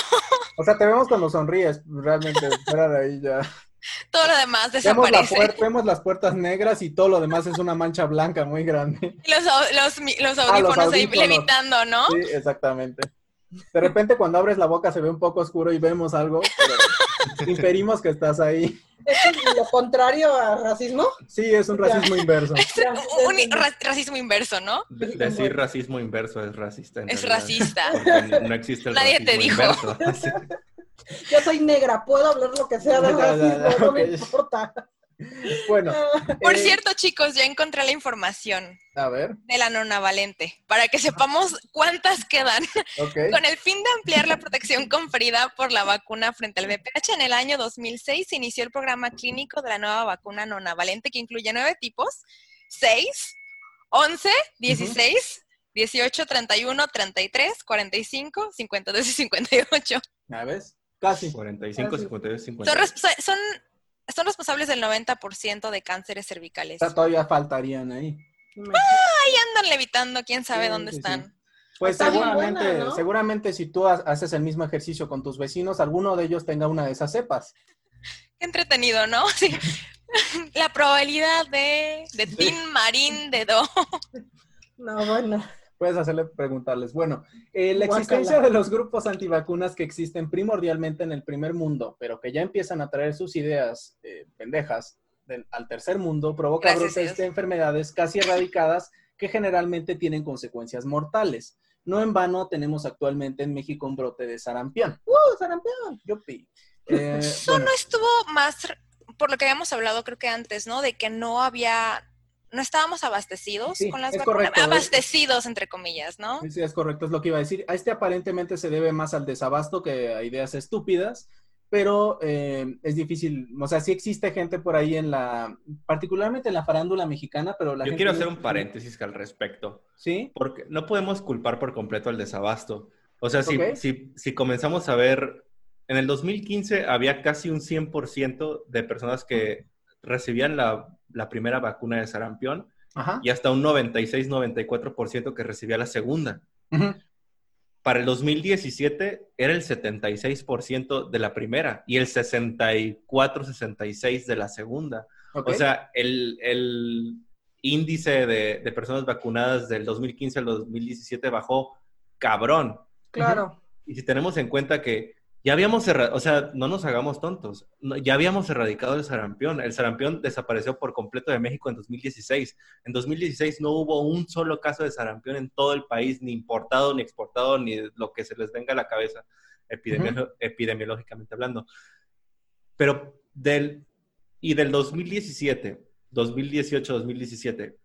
O sea, te vemos cuando sonríes, realmente, fuera de ahí ya. Todo lo demás desaparece. Vemos, las puertas negras y todo lo demás es una mancha blanca muy grande. Y los, los, ah, audífonos, ahí levitando, ¿no? Sí, exactamente. De repente cuando abres la boca se ve un poco oscuro y vemos algo, pero inferimos que estás ahí. ¿Es lo contrario a racismo? Sí, es un racismo inverso. un racismo inverso, ¿no? decir racismo inverso es racista. es racista. No existe el Nadie te dijo. Inverso. Yo soy negra, puedo hablar lo que sea de racismo, no me importa. Bueno. Por eh, cierto, chicos, ya encontré la información. A ver. De la nona valente, para que sepamos cuántas quedan. Con el fin de ampliar la protección conferida por la vacuna frente al VPH, en el año 2006 se inició el programa clínico de la nueva vacuna nona valente, que incluye nueve tipos, 6, 11, 16, 18, 31, 33, 45, 52 y 58. ¿A ves? Casi. 45, 52, 58. son son responsables del 90% de cánceres cervicales. todavía faltarían ahí. Ah, ahí andan levitando, quién sabe dónde están. Pues seguramente, seguramente si tú haces el mismo ejercicio con tus vecinos, alguno de ellos tenga una de esas cepas. Qué entretenido, ¿no? Sí. La probabilidad de, de Tim Marín de Do. No, bueno puedes hacerle preguntarles. Bueno, eh, la existencia de los grupos antivacunas que existen primordialmente en el primer mundo, pero que ya empiezan a traer sus ideas eh, pendejas al tercer mundo, provoca brotes de enfermedades casi erradicadas que generalmente tienen consecuencias mortales. No en vano tenemos actualmente en México un brote de sarampión. ¡Uh, sarampión! Yupi. Eh, Eso no estuvo más, por lo que habíamos hablado creo que antes, ¿no? De que no había no estábamos abastecidos con las vacunas, abastecidos entre comillas, ¿no? Sí, es correcto, es lo que iba a decir. A este aparentemente se debe más al desabasto que a ideas estúpidas, pero eh, es difícil, o sea, sí existe gente por ahí en la, particularmente en la farándula mexicana, pero la Yo quiero hacer un paréntesis al respecto. Sí. Porque no podemos culpar por completo al desabasto. O sea, si, si, si comenzamos a ver, en el 2015 había casi un 100% de personas que recibían la la primera vacuna de sarampión y hasta un 96-94% que recibía la segunda. Para el 2017 era el 76% de la primera y el 64-66% de la segunda. O sea, el, índice de, de, personas vacunadas del 2015 al 2017 bajó cabrón. Claro. Y si tenemos en cuenta que ya habíamos, o sea, no nos hagamos tontos, ya habíamos erradicado el sarampión. El sarampión desapareció por completo de México en 2016. En 2016 no hubo un solo caso de sarampión en todo el país, ni importado, ni exportado, ni lo que se les venga a la cabeza. epidemiológicamente hablando. Pero del, y del 2017, 2018, 2017,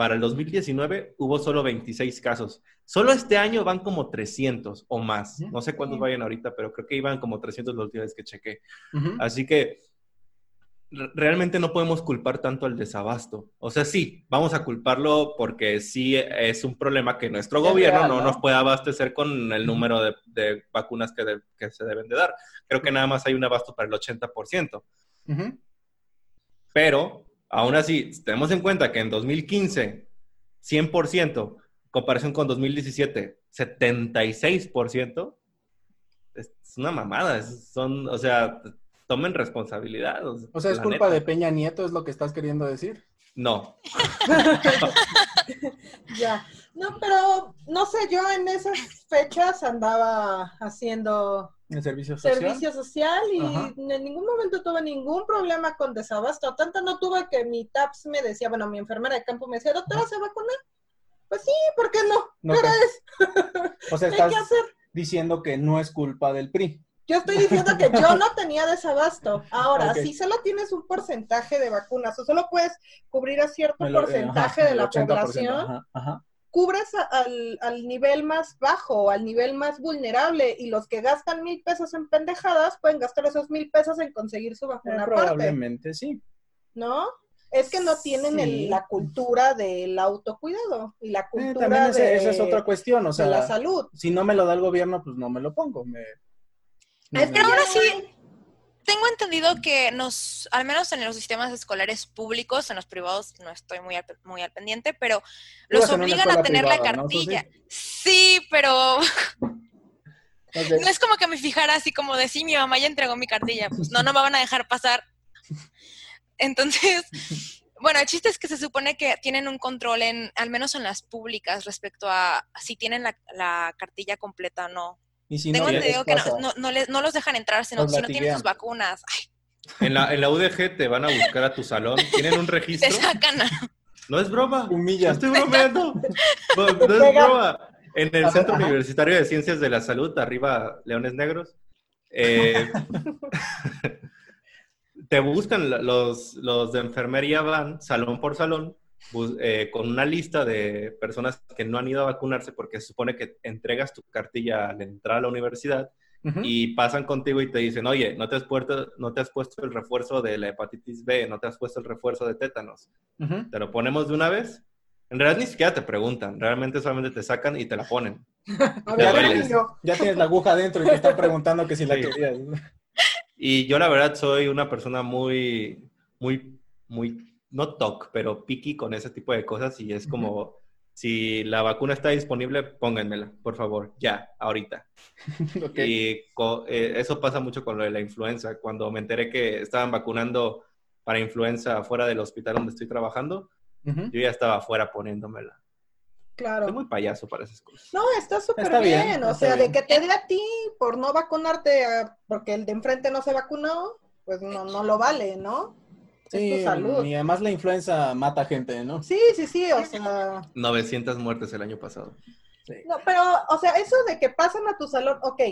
para el 2019 hubo solo 26 casos. Solo este año van como 300 o más. No sé cuántos vayan ahorita, pero creo que iban como 300 los días que chequé. Así que realmente no podemos culpar tanto al desabasto. O sea, sí, vamos a culparlo porque sí es un problema que nuestro gobierno no, nos puede abastecer con el número de, vacunas que, que, se deben de dar. Creo que nada más hay un abasto para el 80%. Pero, aún así, tenemos en cuenta que en 2015, 100%, comparación con 2017, 76%, es una mamada. son, o sea, tomen responsabilidad. O sea, ¿es culpa de Peña Nieto, es lo que estás queriendo decir? No. ya. No, pero no sé, yo en esas fechas andaba haciendo el servicio social. Servicio social y en ningún momento tuve ningún problema con desabasto. Tanto no tuve que mi TAPS me decía, bueno, mi enfermera de campo me decía, doctora, ¿se vacuna? Pues sí, ¿por qué no? no. O sea, estás diciendo que no es culpa del PRI. Yo estoy diciendo que yo no tenía desabasto. Ahora, si solo tienes un porcentaje de vacunas o solo puedes cubrir a cierto eh, porcentaje de la población, cubres al, nivel más bajo, al nivel más vulnerable, y los que gastan mil pesos en pendejadas pueden gastar esos mil pesos en conseguir su vacuna. Eh, probablemente sí. ¿No? Es que no tienen la cultura del autocuidado y la eh, cultura de, esa es otra cuestión, o sea, la salud. Si no me lo da el gobierno, pues no me lo pongo. Me, pero ahora sí, tengo entendido que nos, al menos en los sistemas escolares públicos, en los privados no estoy muy al, muy al pendiente, pero los obligan a tener la cartilla. Sí, pero no es como que me fijara así como de sí, mi mamá ya entregó mi cartilla, pues no, no me van a dejar pasar. Entonces, bueno, el chiste es que se supone que tienen un control en, al menos en las públicas, respecto a si tienen la, la cartilla completa o no. Tengo entendido que no, no, les, no, los dejan entrar si no, si no tienen sus vacunas. En la, en la UDG te van a buscar a tu salón. ¿Tienen un registro? Te sacan. No es broma. Humilla. estoy bromeando. No, es broma. En el Centro Universitario de Ciencias de la Salud, arriba Leones Negros, eh, te buscan los, los de enfermería, van salón por salón eh, con una lista de personas que no han ido a vacunarse porque se supone que entregas tu cartilla al entrar a la universidad y pasan contigo y te dicen, oye, no te, has puesto, no te has puesto el refuerzo de la hepatitis B, no te has puesto el refuerzo de tétanos. Te lo ponemos de una vez. En realidad ni siquiera te preguntan, realmente solamente te sacan y te la ponen. ya, tienes la aguja adentro y te están preguntando que si la querías. Y yo la verdad soy una persona muy, muy, muy no TOC, pero picky con ese tipo de cosas y es como, si la vacuna está disponible, pónganmela, por favor, ya, ahorita. Y eh, eso pasa mucho con lo de la influenza. Cuando me enteré que estaban vacunando para influenza fuera del hospital donde estoy trabajando, yo ya estaba afuera poniéndomela. Claro. Soy muy payaso para esas cosas. No, está súper bien. O sea, de que te dé a ti por no vacunarte porque el de enfrente no se vacunó, pues no, no lo vale, ¿no? Sí, y además la influenza mata gente, ¿no? Sí, sí, sí, o sea... 900 muertes el año pasado. No, pero, o sea, eso de que pasan a tu salón, ok,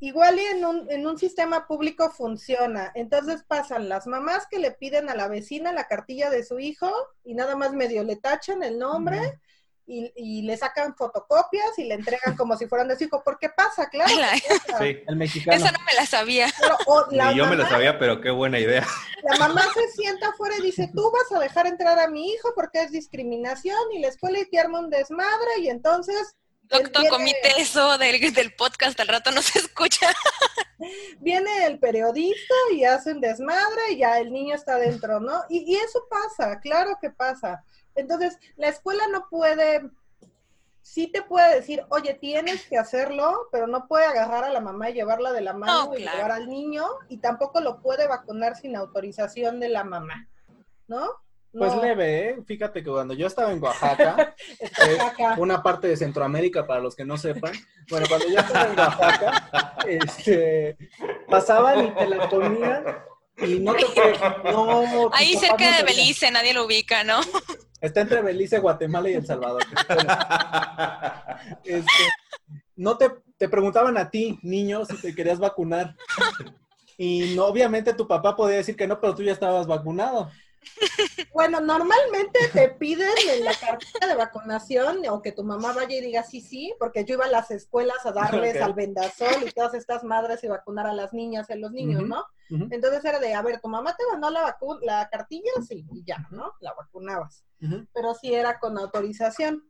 igual y en un, en un sistema público funciona. Entonces pasan las mamás que le piden a la vecina la cartilla de su hijo y nada más medio le tachan el nombre y, le sacan fotocopias y le entregan como si fueran de su hijo. ¿Por qué pasa? Claro. Sí, el mexicano. Esa no me la sabía. yo me la sabía, pero qué buena idea. La mamá se sienta afuera y dice, tú vas a dejar entrar a mi hijo porque es discriminación y la escuela y te arma un desmadre y entonces... Doctor, comite eso del, del podcast, al rato no se escucha. Viene el periodista y hace un desmadre y ya el niño está dentro, ¿no? Y, y eso pasa, claro que pasa. Entonces, la escuela no puede, sí te puede decir, oye, tienes que hacerlo, pero no puede agarrar a la mamá y llevarla de la mano y llevar al niño, y tampoco lo puede vacunar sin autorización de la mamá, ¿no? Pues leve, ¿eh? Fíjate que cuando yo estaba en Oaxaca, una parte de Centroamérica para los que no sepan, bueno, cuando yo estaba en Oaxaca, este, pasaban y te la ponían y no te no, Ahí cerca de Belice, nadie lo ubica, ¿no? Está entre Belice, Guatemala y El Salvador. Este, no te, te preguntaban a ti, niño, si te querías vacunar. Y no, obviamente tu papá podía decir que no, pero tú ya estabas vacunado. Bueno, normalmente te piden en la cartilla de vacunación o que tu mamá vaya y diga sí, sí, porque yo iba a las escuelas a darles al vendasol y todas estas madres y vacunar a las niñas y a los niños, ¿no? Entonces era de, a ver, tu mamá te mandó la, la cartilla, sí, y ya, ¿no? La vacunabas. Pero sí era con autorización.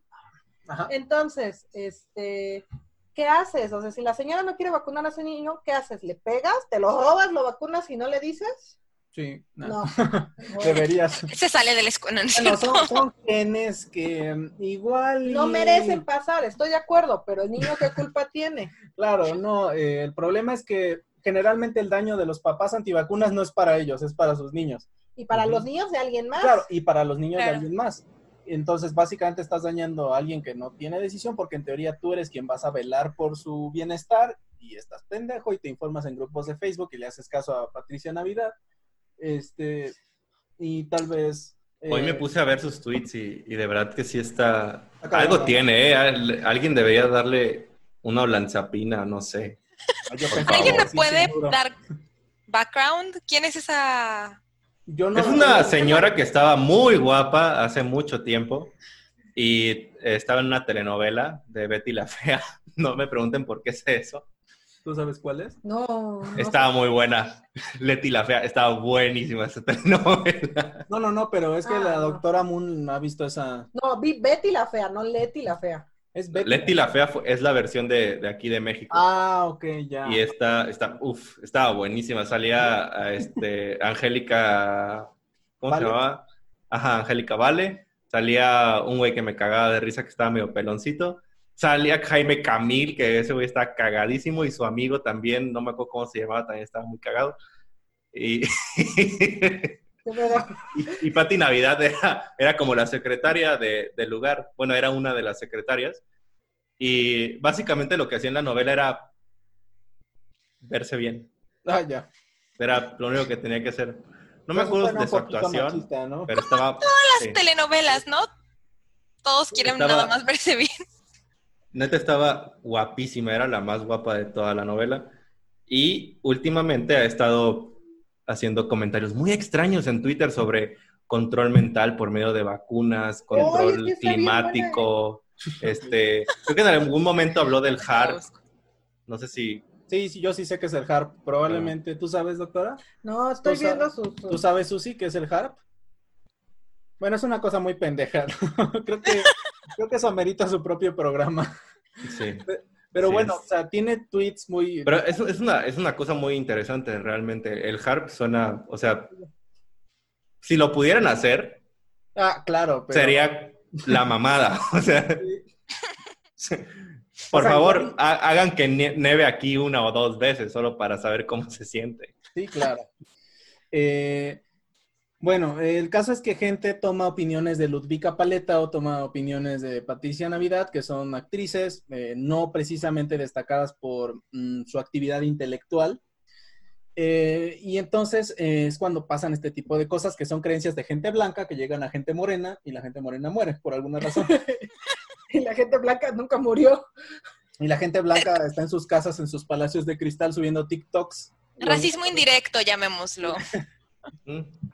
Entonces, este, ¿qué haces? O sea, si la señora no quiere vacunar a ese niño, ¿qué haces? ¿Le pegas? ¿Te lo robas? ¿Lo vacunas y no le dices? Sí, no. Deberías. Se sale de la escuela. son, genes que mm, igual. No merecen pasar, estoy de acuerdo, pero el niño qué culpa tiene. Claro, no, eh, el problema es que generalmente el daño de los papás antivacunas no es para ellos, es para sus niños. Y para los niños de alguien más. Claro, y para los niños de alguien más. Entonces, básicamente estás dañando a alguien que no tiene decisión porque en teoría tú eres quien vas a velar por su bienestar y estás pendejo y te informas en grupos de Facebook y le haces caso a Patricia Navidad este, y tal vez... Hoy me eh, puse a ver sus tweets y, de verdad que sí está... Algo tiene, ¿eh? Alguien debería darle una lanzapina, no sé. ¿Alguien me puede dar background? ¿Quién es esa...? es una señora que estaba muy guapa hace mucho tiempo y estaba en una telenovela de Betty la Fea. No me pregunten por qué sé eso. ¿Tú sabes cuál es? No. Estaba muy buena. Leti la Fea, estaba buenísima esa telenovela. No, no, no, pero es que la ah. doctora Moon ha visto esa. No, vi Betty la Fea, no Leti la Fea. Es Leti la Fea es la versión de, aquí de México. Ah, ok, ya. Y esta, está, uff, estaba buenísima. Salía este, Angélica, ¿cómo se llamaba? Ajá, Angélica Vale. Salía un güey que me cagaba de risa que estaba medio peloncito. Salía Jaime Camil, que ese güey está cagadísimo, y su amigo también, no me acuerdo cómo se llamaba, también estaba muy cagado. Y, y, Pati Navidad era, como la secretaria del lugar, bueno, era una de las secretarias. Y básicamente lo que hacía en la novela era verse bien. Ah, ya. Era lo único que tenía que hacer. No me acuerdo de su actuación, pero estaba... Todas las telenovelas, ¿no? Todos quieren nada más verse bien. Neta estaba guapísima, era la más guapa de toda la novela. Y últimamente ha estado haciendo comentarios muy extraños en Twitter sobre control mental por medio de vacunas, control climático. Este, creo que en algún momento habló del HARP. No sé si. Sí, sí, yo sí sé que es el HARP. Probablemente. ¿Tú sabes, doctora? No, estoy viendo su, ¿Tú sabes, Susi, qué es el HARP? Bueno, es una cosa muy pendeja. creo que Creo que eso amerita su propio programa. Sí. Pero bueno, o sea, tiene tweets muy... Pero es, es, una, es una cosa muy interesante realmente. El harp suena, o sea, si lo pudieran hacer... Ah, claro. Sería la mamada. O sea... Por favor, hagan que neve aquí una o dos veces solo para saber cómo se siente. Sí, claro. Eh, bueno, el caso es que gente toma opiniones de Ludvika Paleta o toma opiniones de Patricia Navidad, que son actrices eh, no precisamente destacadas por mm, su actividad intelectual. Eh, y entonces eh, es cuando pasan este tipo de cosas que son creencias de gente blanca que llegan a gente morena y la gente morena muere por alguna razón. y la gente blanca nunca murió. Y la gente blanca está en sus casas, en sus palacios de cristal subiendo TikToks. Racismo indirecto, llamémoslo.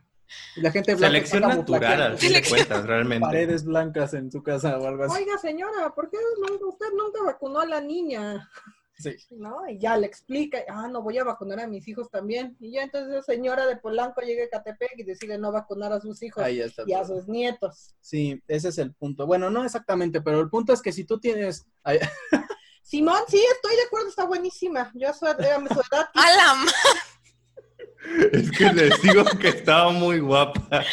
Y la gente blanca Selección natural, al fin de cuentas, realmente. Paredes blancas en su casa o algo así. Oiga, señora, ¿por qué usted nunca vacunó a la niña? Sí. ¿No? Y ya le explica, ah, no voy a vacunar a mis hijos también. Y ya entonces la señora de Polanco llega a Catepec y decide no vacunar a sus hijos y a sus nietos. Sí, ese es el punto. Bueno, no exactamente, pero el punto es que si tú tienes... Simón, sí, estoy de acuerdo, está buenísima. Yo soy, a mi edad. ¡A la es que les digo que estaba muy guapa.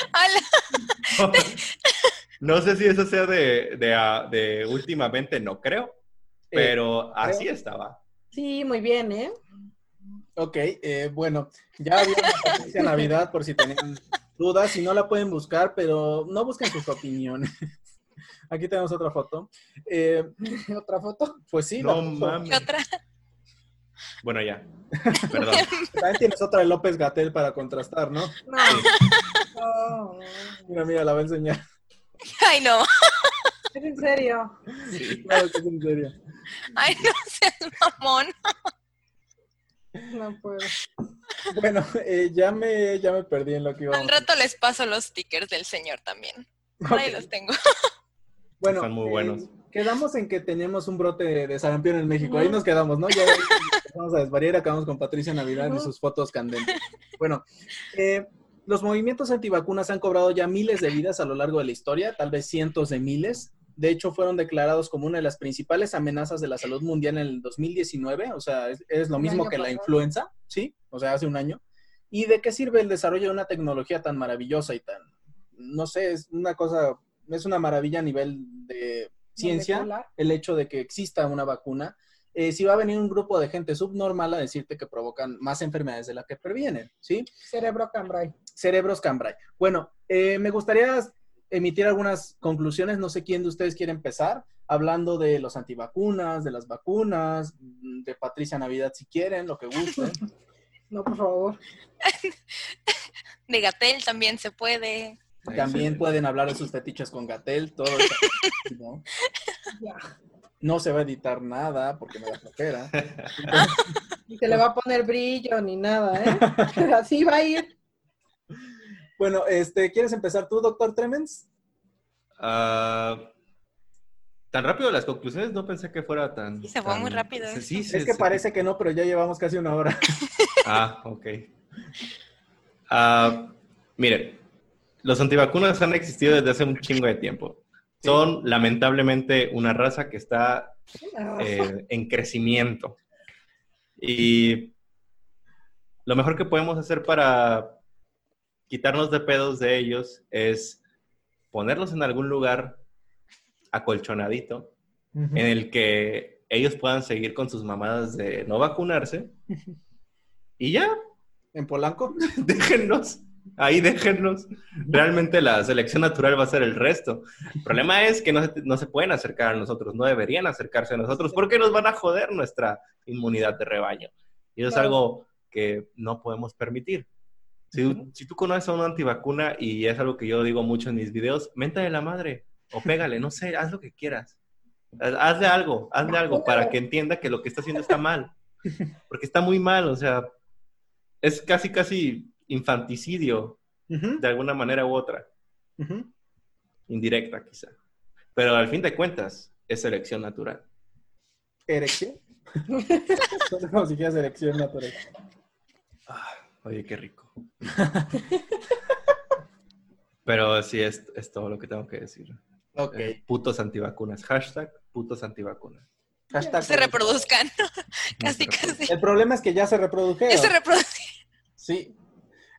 No, sé si eso sea de, de, últimamente, no creo, eh, pero así estaba. Sí, muy bien, ¿eh? Ok, eh, bueno, ya había una Navidad por si tenían dudas, si no la pueden buscar, pero no busquen sus opiniones. Aquí tenemos otra foto. Eh, ¿Otra foto? Pues sí. No mames. ¿Otra? Bueno, ya. Perdón. También tienes otra de López Gatel para contrastar, ¿no? No. Mira, mira, la voy a enseñar. Ay, no. Es en serio. Sí, claro que es en serio. Ay, no seas mamón. No puedo. Bueno, eh, ya, me, ya me perdí en lo que iba Al rato les paso los stickers del señor también. Ahí los tengo. Bueno, Están muy buenos. Eh, quedamos en que teníamos un brote de, sarampión en México. Ahí nos quedamos, ¿no? Ya vamos a desvariar acabamos con Patricia Navidad y sus fotos candentes. Bueno, eh, los movimientos antivacunas han cobrado ya miles de vidas a lo largo de la historia, tal vez cientos de miles. De hecho, fueron declarados como una de las principales amenazas de la salud mundial en el 2019, o sea, es, lo mismo que la influenza, ¿sí? O sea, hace un año. ¿Y de qué sirve el desarrollo de una tecnología tan maravillosa y tan, no sé, es una cosa, es una maravilla a nivel de ciencia, el hecho de que exista una vacuna. Eh, si va a venir un grupo de gente subnormal a decirte que provocan más enfermedades de las que previenen, ¿sí? Cerebro Cambrai. Cerebros Cambrai. Bueno, eh, me gustaría emitir algunas conclusiones. No sé quién de ustedes quiere empezar, hablando de los antivacunas, de las vacunas, de Patricia Navidad si quieren, lo que gusten. No, por favor. De Gatel también se puede. También pueden hablar de sus fetiches con Gatel, todo. ¿no? no se va a editar nada porque me da flojera. Ni se le va a poner brillo ni nada, ¿eh? Así va a ir. Bueno, este, ¿quieres empezar tú, doctor Tremens? Ah, tan rápido las conclusiones, no pensé que fuera tan... Sí, se fue muy rápido. Sí, es que parece que no, pero ya llevamos casi una hora. ah, ok. Uh, mire, los antivacunas han existido desde hace un chingo de tiempo. Son lamentablemente una raza que está eh, en crecimiento. Y lo mejor que podemos hacer para quitarnos de pedos de ellos es ponerlos en algún lugar acolchonadito en el que ellos puedan seguir con sus mamadas de no vacunarse y ya. ¿En Polanco? déjenlos. Ahí déjenlos. Realmente la selección natural va a ser el resto. El problema es que no se, no se pueden acercar a nosotros, no deberían acercarse a nosotros porque nos van a joder nuestra inmunidad de rebaño. Y eso es algo que no podemos permitir. Si, tú conoces a una antivacuna y es algo que yo digo mucho en mis videos, de la madre o pégale, no sé, haz lo que quieras. Hazle algo, hazle algo para que entienda que lo que está haciendo está mal. Porque está muy mal, o sea, es casi, casi infanticidio de alguna manera u otra. Indirecta, quizá. Pero al fin de cuentas, es selección natural. ¿Erección? como si fuera selección natural. Ah, oye, qué rico. Pero sí, es, es, todo lo que tengo que decir. Ok. Eh, putos antivacunas. Hashtag putos antivacunas. Hashtag se reproduzcan. casi, casi. El problema es que ya se reprodujeron. Ya se reprodujeron. Sí.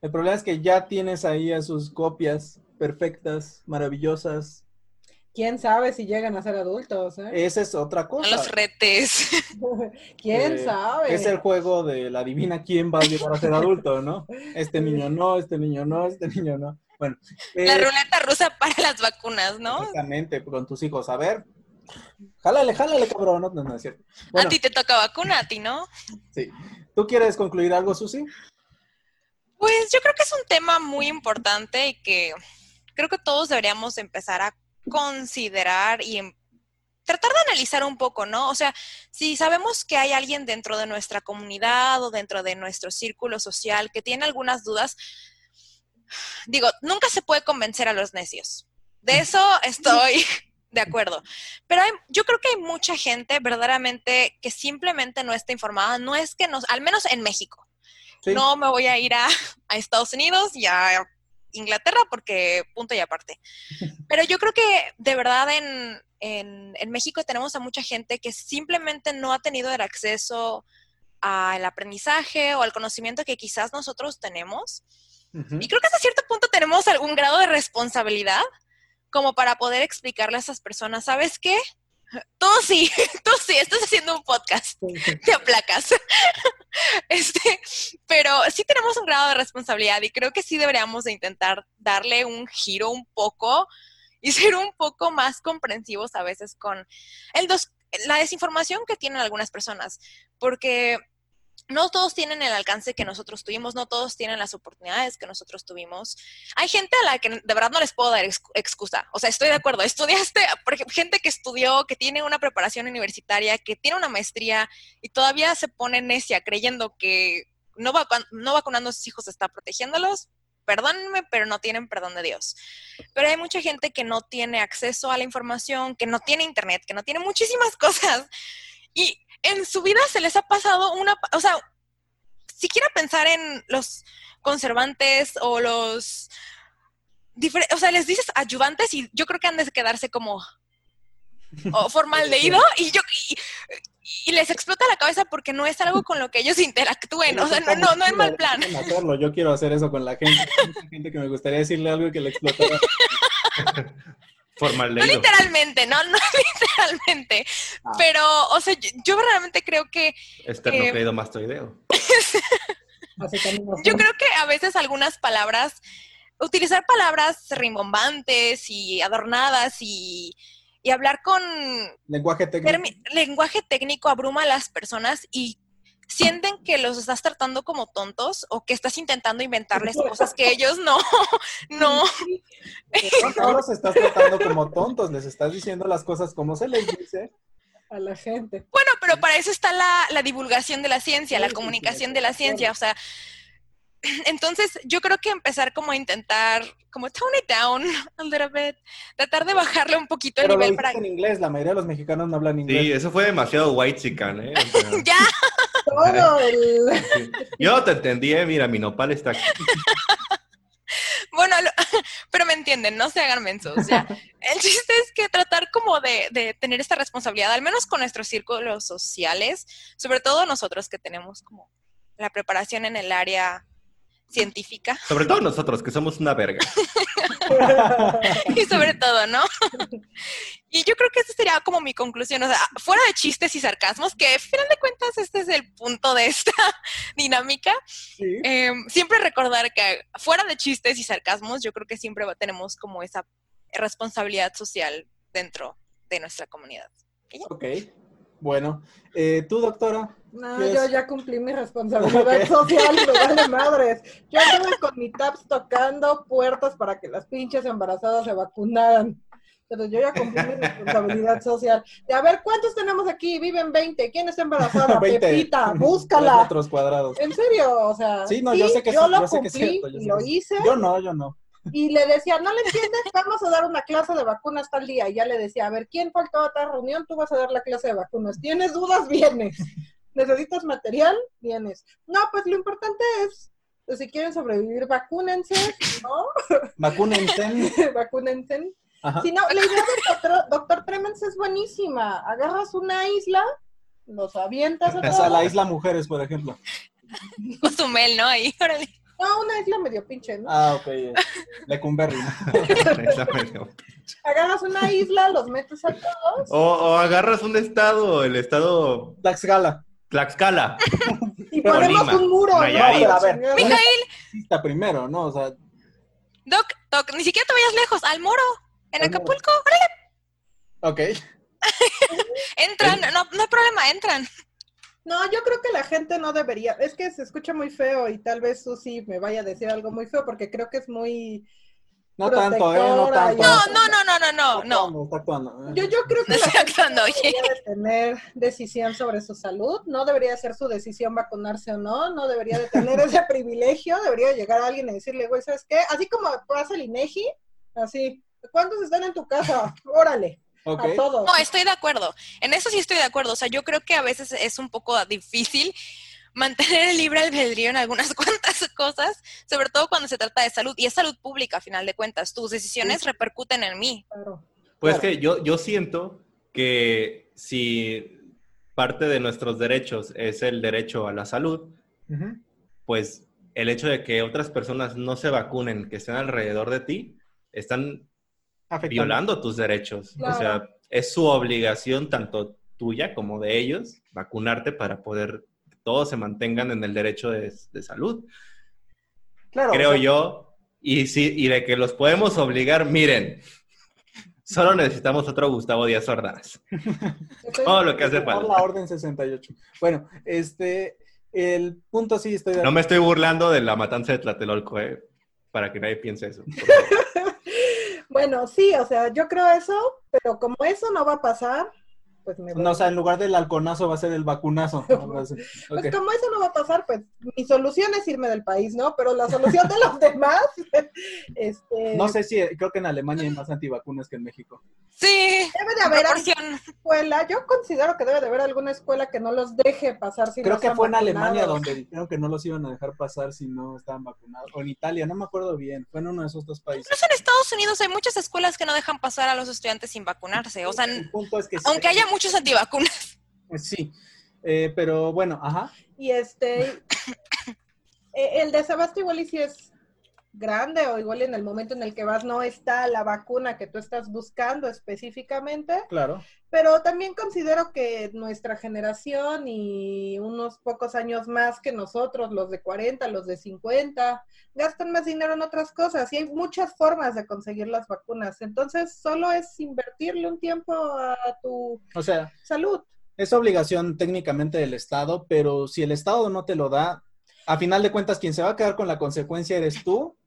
El problema es que ya tienes ahí a sus copias perfectas, maravillosas, quién sabe si llegan a ser adultos. ¿eh? Esa es otra cosa. los retes. ¿Quién eh, sabe? Es el juego de la adivina quién va a llegar a ser adulto, ¿no? Este niño no, este niño no, este niño no. Bueno. la eh, ruleta rusa para las vacunas, ¿no? Exactamente, con tus hijos. A ver, jálale, jálale, cabrón. No, no, es cierto. a ti te toca vacuna, a ti no. Sí. ¿Tú quieres concluir algo, Susi? Pues yo creo que es un tema muy importante y que creo que todos deberíamos empezar a considerar y em, tratar de analizar un poco, ¿no? O sea, si sabemos que hay alguien dentro de nuestra comunidad o dentro de nuestro círculo social que tiene algunas dudas, digo, nunca se puede convencer a los necios. De eso estoy de acuerdo. Pero yo creo que hay mucha gente verdaderamente que simplemente no está informada. No es que nos, al menos en México. No me voy a ir a, a Estados Unidos y a Inglaterra porque punto y aparte. Pero yo creo que de verdad en, en, México tenemos a mucha gente que simplemente no ha tenido el acceso al aprendizaje o al conocimiento que quizás nosotros tenemos. Y creo que hasta cierto punto tenemos algún grado de responsabilidad como para poder explicarle a esas personas, ¿sabes qué? Tú sí, tú sí, estás haciendo un podcast, te aplacas. Este, pero sí tenemos un grado de responsabilidad y creo que sí deberíamos de intentar darle un giro un poco y ser un poco más comprensivos a veces con el la desinformación que tienen algunas personas, porque no todos tienen el alcance que nosotros tuvimos, no todos tienen las oportunidades que nosotros tuvimos. Hay gente a la que de verdad no les puedo dar excusa. O sea, estoy de acuerdo. Estudiaste, por ejemplo, gente que estudió, que tiene una preparación universitaria, que tiene una maestría y todavía se pone necia creyendo que no, no vacunando a sus hijos está protegiéndolos. Perdónenme, pero no tienen perdón de Dios. Pero hay mucha gente que no tiene acceso a la información, que no tiene internet, que no tiene muchísimas cosas. Y en su vida se les ha pasado una, o sea, siquiera pensar en los conservantes o los, o sea, les dices ayudantes y yo creo que han de quedarse como o formaldehído y yo y, les explota la cabeza porque no es algo con lo que ellos interactúen, o sea, no, no, no es mal plan. Hacerlo. Yo quiero hacer eso con la gente. gente que me gustaría decirle algo y que le explotara. No literalmente, no, no literalmente. Ah. Pero, o sea, yo, realmente creo que. Esternocleido eh, mastoideo. yo creo que a veces algunas palabras, utilizar palabras rimbombantes y adornadas y, y hablar con. Lenguaje técnico. Lenguaje técnico abruma a las personas y sienten que los estás tratando como tontos o que estás intentando inventarles cosas que ellos no, no. No los estás tratando como tontos, les estás diciendo las cosas como se les dice a la gente. Bueno, pero para eso está la, divulgación de la ciencia, la comunicación de la ciencia, o sea, entonces, yo creo que empezar como a intentar, como tone it down a little bit, tratar de bajarle un poquito el nivel para... en inglés, la mayoría de los mexicanos no hablan inglés. Sí, eso fue demasiado white chican, ¿eh? ya. Todo el... Yo te entendí, ¿eh? mira, mi nopal está aquí. bueno, pero me entienden, no se hagan mensos. O sea, el chiste es que tratar como de, de tener esta responsabilidad, al menos con nuestros círculos sociales, sobre todo nosotros que tenemos como la preparación en el área científica. Sobre todo nosotros, que somos una verga. y sobre todo, ¿no? y yo creo que esa sería como mi conclusión. O sea, fuera de chistes y sarcasmos, que al final de cuentas este es el punto de esta dinámica, em, siempre recordar que fuera de chistes y sarcasmos, yo creo que siempre tenemos como esa responsabilidad social dentro de nuestra comunidad. Ok. Bueno, eh, ¿tú, doctora? No, yo ya cumplí mi responsabilidad social, me vale madres. Yo estuve con mi TAPS tocando puertas para que las pinches embarazadas se vacunaran. Pero yo ya cumplí mi responsabilidad social. De a ver, ¿cuántos tenemos aquí? Viven 20. ¿Quién está embarazada? 20. Pepita, búscala. Metros cuadrados. En serio, o sea. Sí, no, yo sé que yo lo yo cumplí, sé que lo hice. Yo no, yo no y le decía, no le entiendes, vamos a dar una clase de vacunas tal día. Y ya le decía, a ver, ¿quién faltó a tal reunión? Tú vas a dar la clase de vacunas. ¿Tienes dudas? Vienes. ¿Necesitas material? Vienes. No, pues lo importante es, pues, si quieren sobrevivir, vacúnense, ¿no? Vacúnense. vacúnense. Si no, la idea del doctor, doctor Tremens es buenísima. Agarras una isla, los avientas a todos. la isla Mujeres, por ejemplo. Cozumel, ¿no? Ahí, órale. No, una isla medio pinche, ¿no? Ah, ok. Lecumberri. agarras una isla, los metes a todos. O, agarras un estado, el estado... Tlaxcala. Tlaxcala. y ponemos un muro, ¿no? a ver, Mijail. Está primero, ¿no? O sea... Doc, Doc, ni siquiera te vayas lejos, al moro, en Acapulco, órale. Ok. entran, no, no hay problema, entran. No, yo creo que la gente no debería, es que se escucha muy feo y tal vez Susi me vaya a decir algo muy feo porque creo que es muy... No tanto, ¿eh? No tanto. No, no, no, no, no, no. Está actuando. Yo, yo creo que la gente no debería tener decisión sobre su salud, no debería ser su decisión vacunarse o no, no debería de tener ese privilegio, debería llegar a alguien y decirle, güey, ¿sabes qué? Así como pasa el INEGI, así, ¿cuántos están en tu casa? Órale. No, estoy de acuerdo. En eso sí estoy de acuerdo. O sea, yo creo que a veces es un poco difícil mantener el libre albedrío en algunas cuantas cosas, sobre todo cuando se trata de salud. Y es salud pública, a final de cuentas. Tus decisiones repercuten en mí. Pues que yo, yo siento que si parte de nuestros derechos es el derecho a la salud, pues el hecho de que otras personas no se vacunen, que estén alrededor de ti, están violando tus derechos. O sea, es su obligación, tanto tuya como de ellos, vacunarte para poder que todos se mantengan en el derecho de, salud. Claro, Creo yo. Y, sí, y de que los podemos obligar, miren, solo necesitamos otro Gustavo Díaz Ordaz. Todo lo que hace falta. La orden 68. Bueno, este, el punto sí estoy de No me estoy burlando de la matanza de Tlatelolco, ¿eh? Para que nadie piense eso. bueno, sí, o sea, yo creo eso, pero como eso no va a pasar, pues No, o sea, en lugar del halconazo va a ser el vacunazo. pues como eso no va a pasar, pues mi solución es irme del país, ¿no? Pero la solución de los demás, este... No sé si, creo que en Alemania hay más antivacunas que en México. Sí. Debe de haber alguna escuela, yo considero que debe de haber alguna escuela que no los deje pasar si Creo que fue en Alemania donde dijeron que no los iban a dejar pasar si no estaban vacunados. O en Italia, no me acuerdo bien. Fue en uno de esos dos países. Incluso en Estados Unidos hay muchas escuelas que no dejan pasar a los estudiantes sin vacunarse. O sea, aunque haya muchos antivacunas. Pues sí, eh, pero bueno, ajá. Y este, eh, el desabasto igual y si es grande o igual en el momento en el que vas no está la vacuna que tú estás buscando específicamente. Claro. Pero también considero que nuestra generación y unos pocos años más que nosotros, los de 40, los de 50, gastan más dinero en otras cosas y hay muchas formas de conseguir las vacunas. Entonces, solo es invertirle un tiempo a tu o sea, salud. Es obligación técnicamente del Estado, pero si el Estado no te lo da, a final de cuentas, quien se va a quedar con la consecuencia eres tú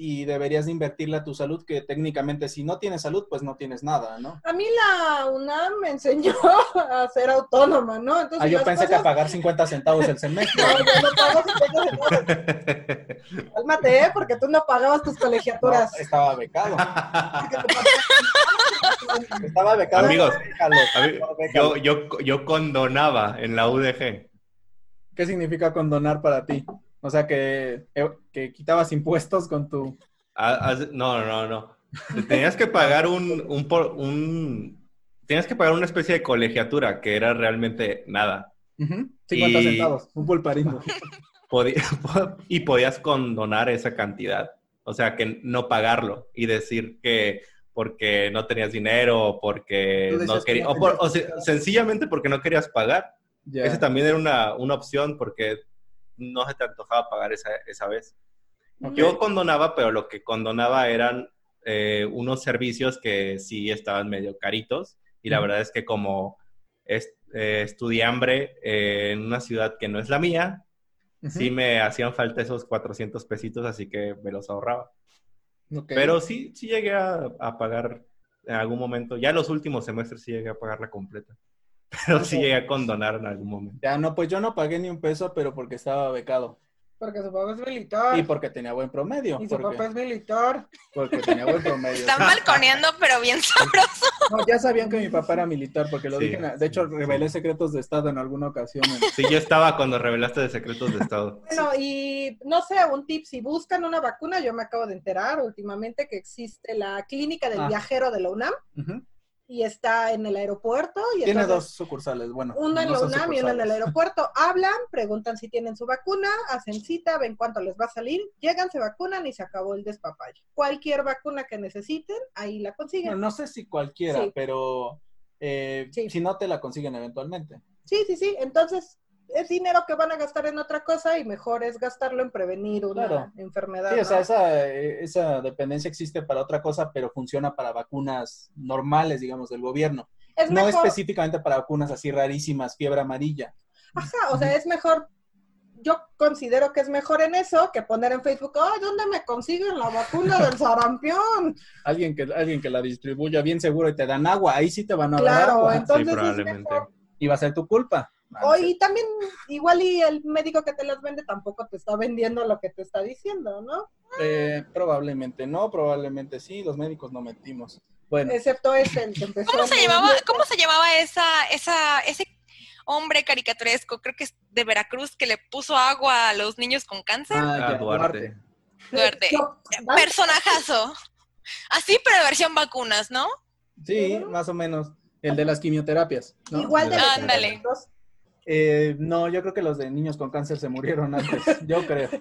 y deberías de invertirle a tu salud, que técnicamente si no tienes salud, pues no tienes nada, ¿no? A mí la UNAM me enseñó a ser autónoma, ¿no? Entonces, ah, yo pensé que a pagar 50 centavos el semestre. No, yo no pago 50 centavos. Cálmate, ¿eh? Porque tú no pagabas tus colegiaturas. estaba becado. estaba becado. Amigos, Yo, yo, yo condonaba en la UDG. ¿Qué significa condonar para ti? O sea, que, eh, que quitabas impuestos con tu... No, no, no. Tenías que pagar un, un, un, Tenías que pagar una especie de colegiatura que era realmente nada. 50 centavos, un pulparindo. y podías condonar esa cantidad. O sea, que no pagarlo y decir que porque no tenías dinero o porque no querías, o, sencillamente porque no querías pagar. Esa también era una, una opción porque no se te antojaba pagar esa, esa vez. Yo condonaba, pero lo que condonaba eran eh, unos servicios que sí estaban medio caritos y la verdad es que como es, eh, estudiambre eh, en una ciudad que no es la mía, sí me hacían falta esos 400 pesitos, así que me los ahorraba. Pero sí, sí llegué a, a, pagar en algún momento, ya en los últimos semestres sí llegué a pagarla completa. Pero sí llegué a condonar en algún momento. Ya, no, pues yo no pagué ni un peso, pero porque estaba becado. Porque su papá es militar. Y porque tenía buen promedio. Y su papá es militar. Porque tenía buen promedio. Están balconeando, pero bien sabroso. No, ya sabían que mi papá era militar, porque lo dije. De hecho, revelé secretos de Estado en alguna ocasión. Sí, yo estaba cuando revelaste de secretos de Estado. Bueno, y no sé, un tip, si buscan una vacuna, yo me acabo de enterar últimamente que existe la clínica del ah. viajero de la UNAM y está en el aeropuerto. Y Tiene dos sucursales, bueno. Uno en la UNAM y uno en el aeropuerto. Hablan, preguntan si tienen su vacuna, hacen cita, ven cuánto les va a salir, llegan, se vacunan y se acabó el despapalle. Cualquier vacuna que necesiten, ahí la consiguen. No, sé si cualquiera, pero eh, si no te la consiguen eventualmente. Sí, sí, sí. Entonces, es dinero que van a gastar en otra cosa y mejor es gastarlo en prevenir una enfermedad. Sí, o sea, esa, esa, dependencia existe para otra cosa, pero funciona para vacunas normales, digamos, del gobierno. no específicamente para vacunas así rarísimas, fiebre amarilla. Ajá, o sea, es mejor, yo considero que es mejor en eso que poner en Facebook, ay, ¿dónde me consiguen la vacuna del sarampión? alguien, que, alguien que la distribuya bien seguro y te dan agua, ahí sí te van a dar agua. entonces probablemente. Y va a ser tu culpa. O, y también, igual y el médico que te las vende tampoco te está vendiendo lo que te está diciendo, ¿no? Eh, probablemente no, probablemente sí, los médicos no mentimos. Bueno. Excepto ese, que empezó. ¿Cómo se llamaba, ¿cómo se llamaba esa, esa, ese hombre caricaturesco, creo que es de Veracruz, que le puso agua a los niños con cáncer? Ah, ah Duarte. Duarte. Personajazo. Así, pero versión vacunas, ¿no? Sí, más o menos. El de las quimioterapias. Igual de Ándale. Eh, no, yo creo que los de niños con cáncer se murieron antes, yo creo.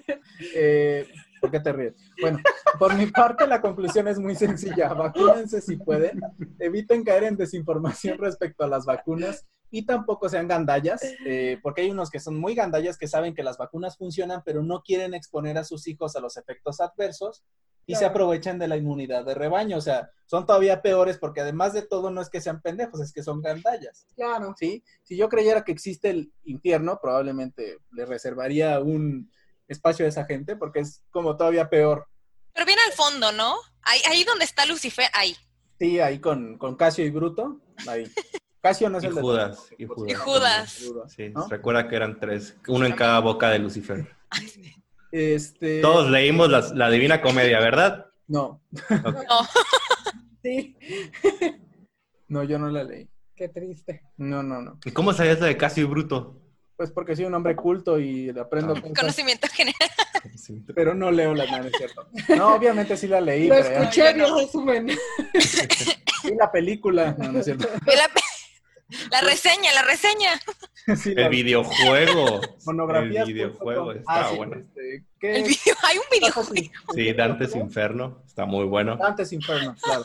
Eh, ¿Por qué te ríes? Bueno, por mi parte la conclusión es muy sencilla. Vacúnense si pueden. Eviten caer en desinformación respecto a las vacunas y tampoco sean gandallas, eh, porque hay unos que son muy gandallas que saben que las vacunas funcionan, pero no quieren exponer a sus hijos a los efectos adversos y se aprovechan de la inmunidad de rebaño. O sea, son todavía peores porque además de todo no es que sean pendejos, es que son gandallas. Claro. ¿Sí? Si yo creyera que existe el infierno, probablemente le reservaría un espacio a esa gente porque es como todavía peor. Pero viene al fondo, ¿no? Ahí, ahí donde está Lucifer, ahí. Sí, ahí con, con Casio y Bruto, ahí. Casio no es el Judas, de... y Judas. Y Judas. Sí, recuerda que eran tres, uno en cada boca de Lucifer. Este... Todos leímos la, Divina Comedia, ¿verdad? No. No. sí. no, yo no la leí. Qué triste. No, no, no. ¿Y cómo sabías la de Casio y Bruto? Pues porque soy un hombre culto y aprendo ah. Conocimiento general. Pero no leo la no, es cierto. No, obviamente sí la leí. Lo escuché, no, resumen. Y la película. No, no es cierto. La, reseña, la reseña. el videojuego. Monografía. El videojuego está bueno. Este, el video, hay un videojuego. Sí, Dante's Inferno. Está muy bueno. Dante's Inferno, claro.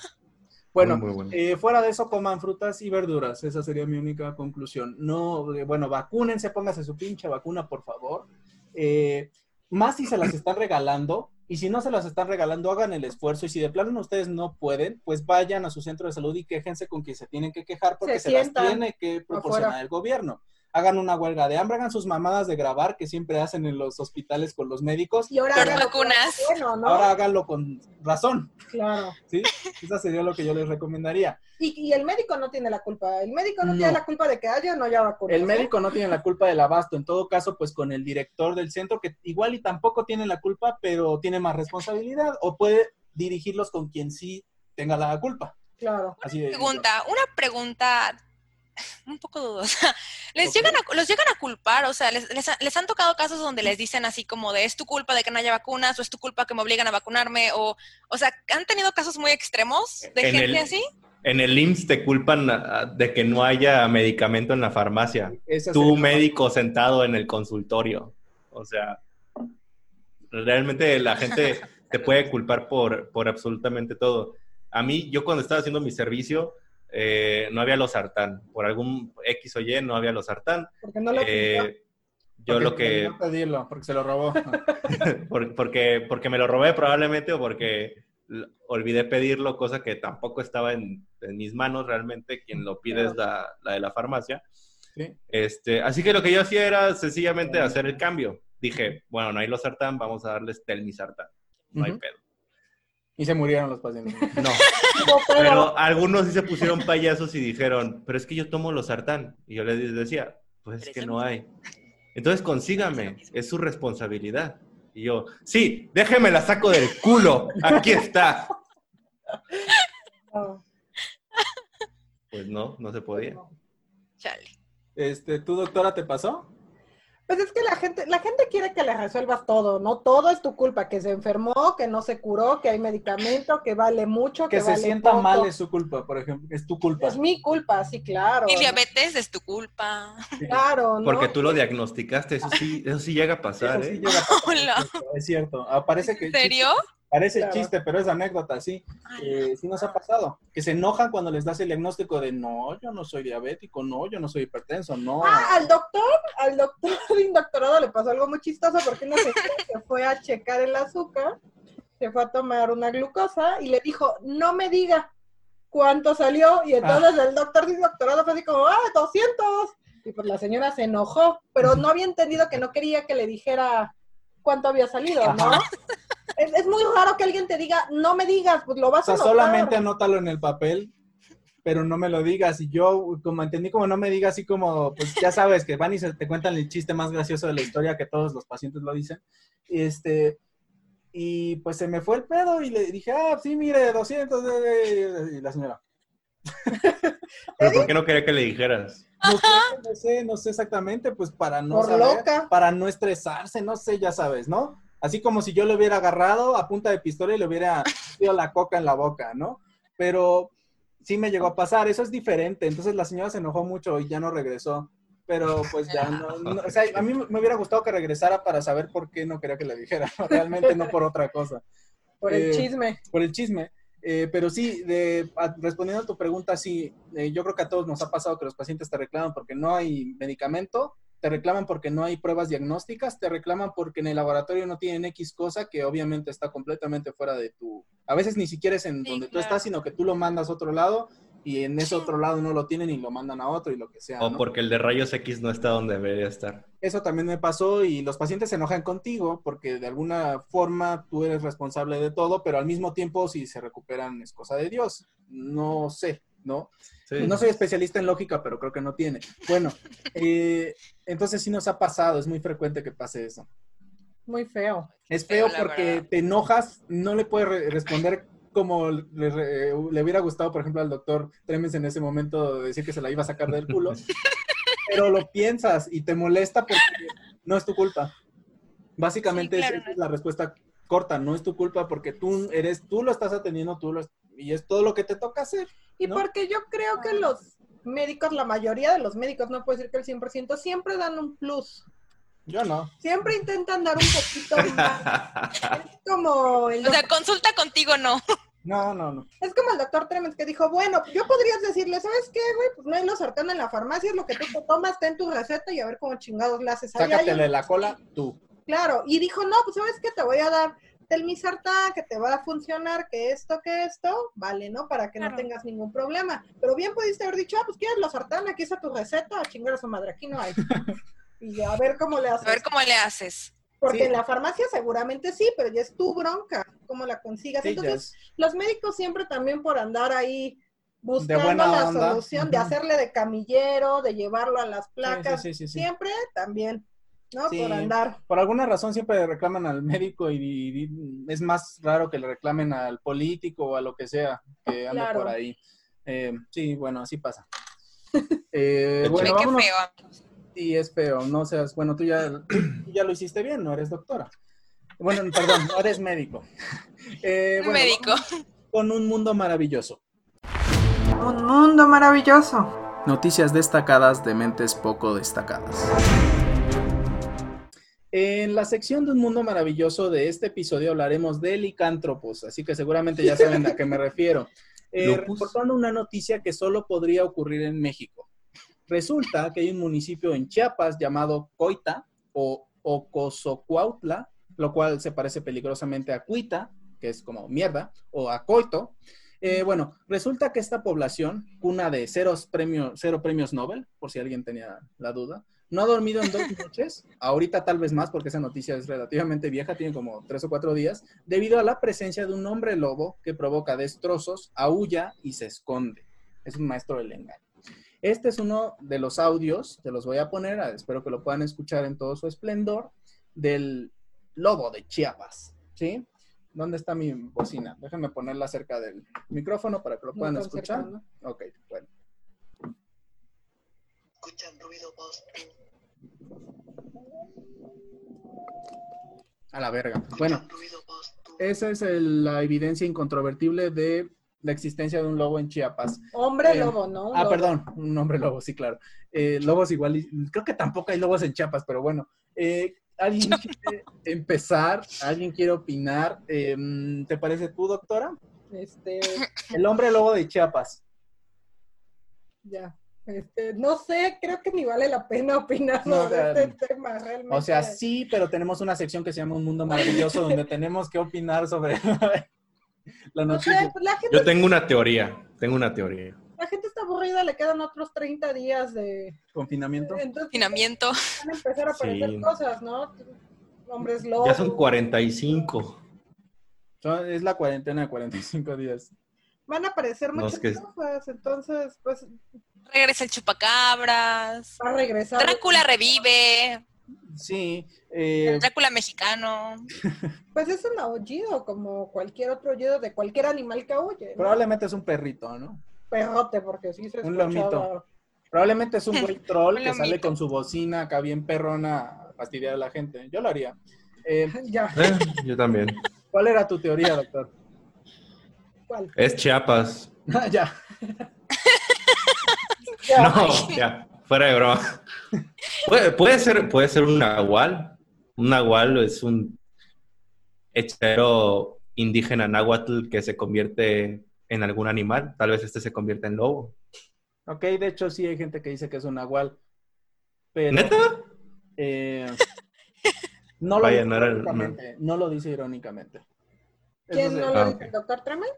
Bueno, Eh, fuera de eso, coman frutas y verduras. Esa sería mi única conclusión. No, eh, bueno, vacúnense, póngase su pinche vacuna, por favor. Eh, más si se las están regalando. Y si no se las están regalando, hagan el esfuerzo. Y si de plano ustedes no pueden, pues vayan a su centro de salud y quéjense con quien se tienen que quejar porque se, las tiene que proporcionar el gobierno hagan una huelga de hambre, hagan sus mamadas de grabar que siempre hacen en los hospitales con los médicos. Y ahora háganlo vacunas. Ahora háganlo con razón. Claro. ¿Sí? Eso sería lo que yo les recomendaría. Y, el médico no tiene la culpa. El médico no, tiene la culpa de que haya o no haya vacunas. El médico no tiene la culpa del abasto. En todo caso, pues con el director del centro, que igual y tampoco tiene la culpa, pero tiene más responsabilidad o puede dirigirlos con quien sí tenga la culpa. Claro. Así de, pregunta, una pregunta un poco dudosa. Les llegan a, los llegan a culpar, o sea, les, les, han tocado casos donde les dicen así como de es tu culpa de que no haya vacunas o es tu culpa que me obligan a vacunarme o, o sea, han tenido casos muy extremos de gente así. En el IMSS te culpan de que no haya medicamento en la farmacia. tu médico sentado en el consultorio. O sea, realmente la gente te puede culpar por, por absolutamente todo. A mí, yo cuando estaba haciendo mi servicio, eh, no había los sartán. Por algún X o Y no había los sartán. ¿Por qué no lo eh, Yo lo que... pedirlo, porque se lo robó. porque, porque me lo robé probablemente o porque olvidé pedirlo, cosa que tampoco estaba en, mis manos realmente. Quien lo pide es la, de la farmacia. Este, así que lo que yo hacía era sencillamente hacer el cambio. Dije, bueno, no hay los sartán, vamos a darles telmisartán. No hay pedo. Y se murieron los pacientes. No. pero algunos sí se pusieron payasos y dijeron, pero es que yo tomo los sartán. Y yo les decía, pues es que no hay. Entonces consígame, es su responsabilidad. Y yo, sí, déjeme la saco del culo, aquí está. Pues no, no se podía. Chale. Este, ¿tu doctora te pasó? Pues es que la gente, la gente quiere que le resuelvas todo, ¿no? Todo es tu culpa, que se enfermó, que no se curó, que hay medicamento, que vale mucho, que, que se sienta mal es su culpa, por ejemplo, es tu culpa. Es mi culpa, sí, claro. Y diabetes es tu culpa. Claro, ¿no? Porque tú lo diagnosticaste, eso sí, eso sí llega a pasar, ¿eh? Es cierto, parece que... ¿En serio? Parece chiste, pero es anécdota, sí. Eh, sí nos ha pasado. Que se enojan cuando les das el diagnóstico de no, yo no soy diabético, no, yo no soy hipertenso, no. Ah, al doctor, al doctor de doctorado le pasó algo muy chistoso porque no se fue a checar el azúcar, se fue a tomar una glucosa y le dijo, no me diga cuánto salió. Y entonces ah. el doctor de doctorado fue así como, ah, 200. Y pues la señora se enojó, pero no había entendido que no quería que le dijera cuánto había salido, ¿no? Es, muy raro que alguien te diga, no me digas, pues lo vas o sea, a solamente anótalo en el papel, pero no me lo digas. Y yo, como entendí, como no me digas, así como, pues ya sabes que van y se te cuentan el chiste más gracioso de la historia que todos los pacientes lo dicen. Este, y pues se me fue el pedo y le dije, ah, sí, mire, 200. Y la señora. ¿Pero por qué no quería que le dijeras? No sé, no sé, exactamente, pues para no saber, para no estresarse, no sé, ya sabes, ¿no? Así como si yo le hubiera agarrado a punta de pistola y le hubiera metido la coca en la boca, ¿no? Pero sí me llegó a pasar, eso es diferente. Entonces la señora se enojó mucho y ya no regresó. Pero pues ya no, o sea, a mí me hubiera gustado que regresara para saber por qué no quería que le dijera, realmente no por otra cosa. Por el eh, chisme. Por el chisme. Eh, pero sí, de, respondiendo a tu pregunta, sí, eh, yo creo que a todos nos ha pasado que los pacientes te reclaman porque no hay medicamento te reclaman porque no hay pruebas diagnósticas, te reclaman porque en el laboratorio no tienen X cosa que obviamente está completamente fuera de tu... A veces ni siquiera es en donde tú estás, sino que tú lo mandas a otro lado y en ese otro lado no lo tienen y lo mandan a otro y lo que sea. O porque el de rayos X no está donde debería estar. Eso también me pasó y los pacientes se enojan contigo porque de alguna forma tú eres responsable de todo, pero al mismo tiempo si se recuperan es cosa de Dios. No sé, ¿no? No soy especialista en lógica, pero creo que no tiene. Bueno, eh, entonces sí nos ha pasado, es muy frecuente que pase eso. Muy feo. Es feo porque te enojas, no le puedes responder como le, hubiera gustado, por ejemplo, al doctor Tremens en ese momento decir que se la iba a sacar del culo, pero lo piensas y te molesta porque no es tu culpa. Básicamente es, la respuesta corta, no es tu culpa porque tú eres, tú lo estás atendiendo, tú lo, y es todo lo que te toca hacer. Y porque yo creo que los médicos, la mayoría de los médicos, no puedo decir que el 100%, siempre dan un plus. Yo no. Siempre intentan dar un poquito más. es como... El o sea, consulta contigo no. No, no, no. Es como el doctor Tremens que dijo, bueno, yo podrías decirle, ¿sabes qué, güey? Pues no hay los sartán en la farmacia, es lo que tú te tomas, ten tu receta y a ver cómo chingados le haces. Sácate de la cola tú. Claro, y dijo, no, pues ¿sabes qué? Te voy a dar el misartán, que te va a funcionar, que esto, que esto, vale, ¿no? Para que no tengas ningún problema. Pero bien pudiste haber dicho, ah, pues quieres los sartán, aquí está tu receta, a chingar a su madre, aquí no hay. y a ver cómo le haces. A ver cómo le haces. Porque en la farmacia seguramente sí, pero ya es tu bronca, cómo la consigas. Entonces, los médicos siempre también por andar ahí buscando la solución, de hacerle de camillero, de llevarlo a las placas, siempre también, ¿no? por andar. Por alguna razón siempre reclaman al médico y, es más raro que le reclamen al político o a lo que sea que ande por ahí. Eh, sí, bueno, así pasa. Eh, bueno, vámonos. Y es feo, no seas, bueno, tú ya, ya lo hiciste bien, no eres doctora. Bueno, perdón, no eres médico. Eh, médico. Con un mundo maravilloso. Un mundo maravilloso. Noticias destacadas de mentes poco destacadas. En la sección de Un Mundo Maravilloso de este episodio hablaremos de licántropos, así que seguramente ya saben a qué me refiero. Eh, reportando una noticia que solo podría ocurrir en México. Resulta que hay un municipio en Chiapas llamado Coita o Ocosocuautla, lo cual se parece peligrosamente a Cuita, que es como mierda, o a Coito. Eh, bueno, resulta que esta población, cuna de cero premios, cero premios Nobel, por si alguien tenía la duda, no ha dormido en dos noches, ahorita tal vez más porque esa noticia es relativamente vieja, tiene como tres o cuatro días, debido a la presencia de un hombre lobo que provoca destrozos, aúlla y se esconde. Es un maestro del engaño. Este es uno de los audios, te los voy a poner, espero que lo puedan escuchar en todo su esplendor, del lobo de Chiapas, ¿sí? ¿Dónde está mi bocina? Déjenme ponerla cerca del micrófono para que lo puedan escuchar. Ok, bueno. Escuchan ruido A la verga. Bueno, esa es la evidencia incontrovertible de la existencia de un lobo en Chiapas. Hombre eh, lobo, ¿no? ah, perdón, un hombre lobo, sí, claro. Eh, lobos igual, creo que tampoco hay lobos en Chiapas, pero bueno. Eh, ¿Alguien quiere empezar? ¿Alguien quiere opinar? Em, ¿Te parece tú, doctora? Este... El hombre lobo de Chiapas. Ya. Este, no sé, creo que ni vale la pena opinar sobre este tema. Realmente. O sea, sí, pero tenemos una sección que se llama Un Mundo Maravilloso donde tenemos que opinar sobre la noticia. Pues, Yo tengo una teoría, tengo una teoría. La gente está aburrida, le quedan otros 30 días de confinamiento. confinamiento. Van a empezar a aparecer cosas, ¿no? Hombres lobos. Ya son 45. Es la cuarentena de 45 días. Van a aparecer muchas cosas, entonces, pues... Regresa el chupacabras. Va a regresar. Drácula revive. Sí. Eh, Drácula mexicano. Pues es un aullido, como cualquier otro aullido de cualquier animal que huye. Probablemente es un perrito, ¿no? Perrote, porque sí se Un lomito. Probablemente es un buen troll que sale con su bocina acá bien perrona a fastidiar a la gente. Yo lo haría. Eh, ya. Eh, yo también. ¿Cuál era tu teoría, doctor? ¿Cuál? Es Chiapas. ya. No, ya, fuera de broma. Puede, ser, puede ser un nahual. Un nahual es un hechero indígena náhuatl que se convierte en algún animal. Tal vez este se convierta en lobo. Ok, de hecho sí hay gente que dice que es un nahual. Pero... ¿Neta? Eh, no, lo dice irónicamente, no. lo dice irónicamente. ¿Quién no lo ah, dice? ¿Doctor Tremens?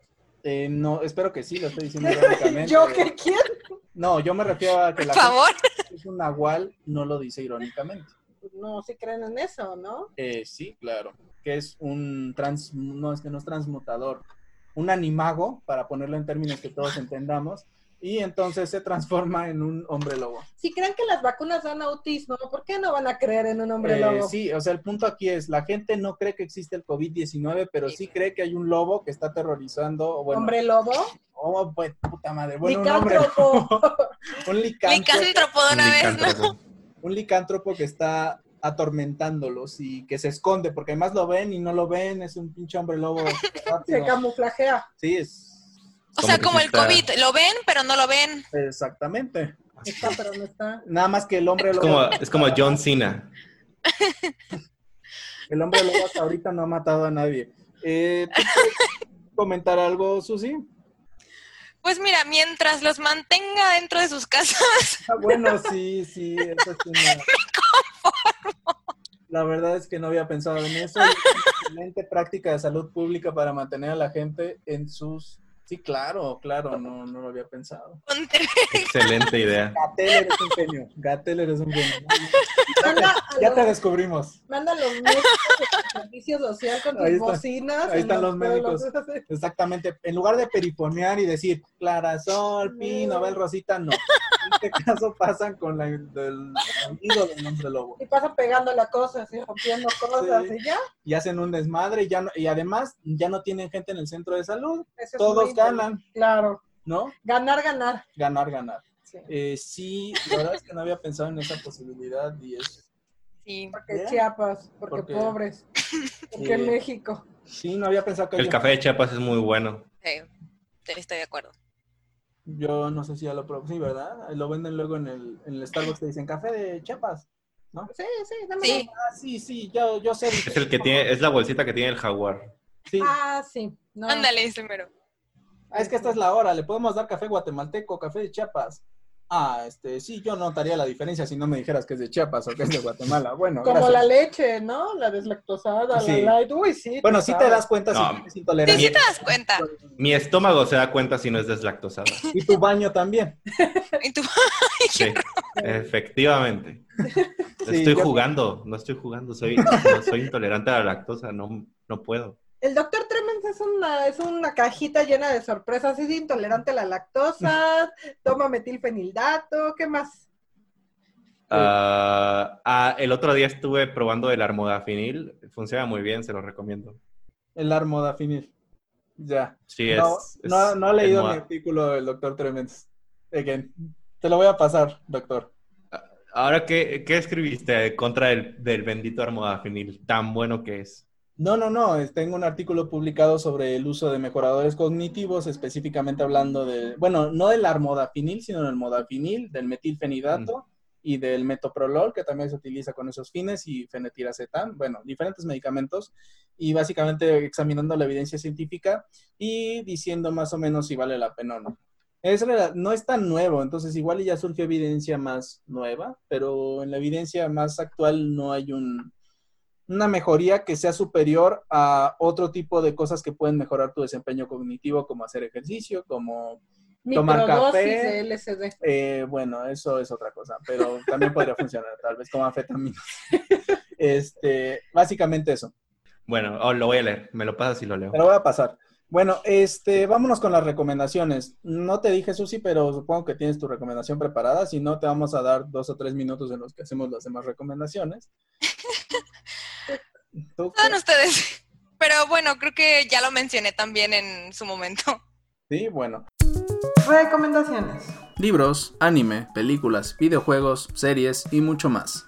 Eh, no, espero que sí, lo estoy diciendo irónicamente. ¿Yo qué quién? No, yo me refiero a que la favor. es un nahual, no lo dice irónicamente. No, si creen en eso, ¿no? Eh, sí, claro. Que es un trans, no, es que no es transmutador, un animago, para ponerlo en términos que todos entendamos, y entonces se transforma en un hombre lobo. Si creen que las vacunas dan autismo, ¿por qué no van a creer en un hombre eh, lobo? Sí, o sea, el punto aquí es, la gente no cree que existe el COVID-19, pero sí. cree que hay un lobo que está aterrorizando. ¿Hombre lobo? Oh, pues, puta madre. Bueno, un hombre lobo. un licántropo. de una vez, ¿no? Un licántropo que está atormentándolos y que se esconde, porque además lo ven y no lo ven, es un pinche hombre lobo. Se camuflajea. Sí, es o sea, como el COVID, lo ven, pero no lo ven. Exactamente. Está, pero no está. Nada más que el hombre es Como, es como John Cena. El hombre lobo hasta ahorita no ha matado a nadie. Eh, comentar algo, Susi? Pues mira, mientras los mantenga dentro de sus casas. Ah, bueno, sí, sí. Eso es una... Me conformo. La verdad es que no había pensado en eso. Es una excelente práctica de salud pública para mantener a la gente en sus Sí, claro, claro, no, no lo había pensado. Excelente idea. Gatel eres un genio. Gatel eres un genio. ya te descubrimos. Manda los médicos de servicio social con tus bocinas. Ahí están los, médicos. Exactamente. En lugar de perifonear y decir Clarasol, Pino, Bel Rosita, no. En este caso pasan con la, del del nombre lobo. Y pasan pegando la cosa, así, rompiendo cosas y ya. Y hacen un desmadre y, ya y además ya no tienen gente en el centro de salud. Todos ganan. Claro. ¿No? Ganar, ganar. Ganar, ganar. Sí. Eh, sí, la verdad es que no había pensado en esa posibilidad y es... Sí. Porque Chiapas, porque, pobres, porque México. Sí, no había pensado que... El café de Chiapas es muy bueno. Sí, estoy de acuerdo. Yo no sé si ya lo probé, sí, ¿verdad? Lo venden luego en el, en el Starbucks, te dicen café de Chiapas, ¿no? Sí, sí, Sí. Ah, sí, sí, yo, yo sé. Es el que tiene, es la bolsita que tiene el jaguar. Sí. Ah, sí. Ándale, ese mero. Ah, es que esta es la hora, le podemos dar café guatemalteco, café de Chiapas. Ah, este, sí, yo notaría la diferencia si no me dijeras que es de Chiapas o que es de Guatemala. Bueno, Como la leche, ¿no? La deslactosada, la light. Uy, sí. Bueno, sí te das cuenta si tienes intolerancia. Sí, sí te das cuenta. Mi estómago se da cuenta si no es deslactosada. Y tu baño también. y tu sí, efectivamente. estoy jugando, no estoy jugando, soy, soy intolerante a la lactosa, no, no puedo. El doctor Tremens es una, es una cajita llena de sorpresas. Es intolerante a la lactosa, toma metilfenildato, ¿qué más? Ah, ah, el otro día estuve probando el armodafinil. Funciona muy bien, se lo recomiendo. El armodafinil. Ya. Sí, no, es, no, no, he leído mi artículo del doctor Tremens. Again. Te lo voy a pasar, doctor. Ahora, ¿qué, qué escribiste contra el del bendito armodafinil? Tan bueno que es. No, no, no. Tengo un artículo publicado sobre el uso de mejoradores cognitivos, específicamente hablando de, bueno, no del armodafinil, sino del modafinil, del metilfenidato mm. y del metoprolol, que también se utiliza con esos fines, y fenetiracetam, bueno, diferentes medicamentos, y básicamente examinando la evidencia científica y diciendo más o menos si vale la pena o no. Es, no es tan nuevo, entonces igual ya surgió evidencia más nueva, pero en la evidencia más actual no hay un una mejoría que sea superior a otro tipo de cosas que pueden mejorar tu desempeño cognitivo, como hacer ejercicio, como tomar café. LSD. Eh, bueno, eso es otra cosa, pero también podría funcionar, tal vez como anfetamina. este, básicamente eso. Bueno, oh, lo voy a leer, me lo pasas y lo leo. Me lo voy a pasar. Bueno, este, vámonos con las recomendaciones. No te dije, Susi, pero supongo que tienes tu recomendación preparada. Si no, te vamos a dar dos o tres minutos en los que hacemos las demás recomendaciones. Son ustedes. Pero bueno, creo que ya lo mencioné también en su momento. Sí, bueno. Recomendaciones. Libros, anime, películas, videojuegos, series y mucho más.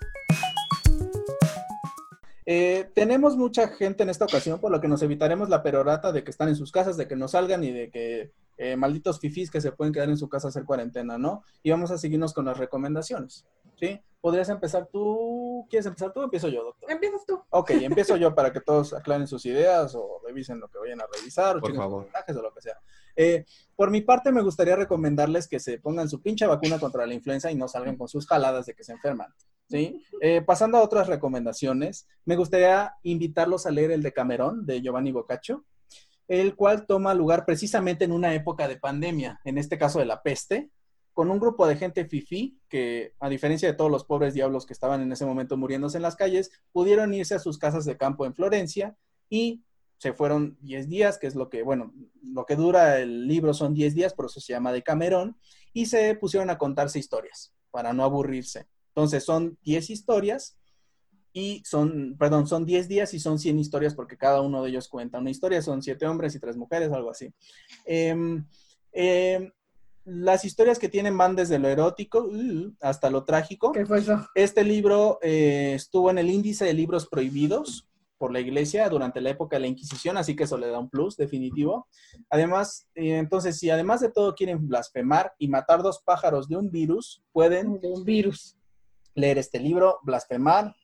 Eh, tenemos mucha gente en esta ocasión, por lo que nos evitaremos la perorata de que están en sus casas, de que no salgan y de que eh, malditos fifís que se pueden quedar en su casa a hacer cuarentena, ¿no? Y vamos a seguirnos con las recomendaciones, ¿sí? ¿Podrías empezar tú? ¿Quieres empezar tú o empiezo yo, doctor? Empiezas tú. Ok, empiezo yo para que todos aclaren sus ideas o revisen lo que vayan a revisar o por favor. o lo que sea. Eh, por mi parte, me gustaría recomendarles que se pongan su pinche vacuna contra la influenza y no salgan con sus jaladas de que se enferman. ¿sí? Eh, pasando a otras recomendaciones, me gustaría invitarlos a leer el de Camerón, de Giovanni Boccaccio, el cual toma lugar precisamente en una época de pandemia, en este caso de la peste, con un grupo de gente fifí que, a diferencia de todos los pobres diablos que estaban en ese momento muriéndose en las calles, pudieron irse a sus casas de campo en Florencia y se fueron 10 días, que es lo que, bueno, lo que dura el libro son 10 días, por eso se llama de Camerón, y se pusieron a contarse historias para no aburrirse. Entonces son 10 historias y son, perdón, son 10 días y son 100 historias porque cada uno de ellos cuenta una historia, son 7 hombres y 3 mujeres, algo así. Eh, las historias que tienen van desde lo erótico uh, hasta lo trágico. ¿Qué fue eso? Este libro eh, estuvo en el índice de libros prohibidos por la iglesia durante la época de la Inquisición, así que eso le da un plus definitivo. Además, eh, entonces, si además de todo quieren blasfemar y matar dos pájaros de un virus, pueden... De un virus. Leer este libro, Blasfemar.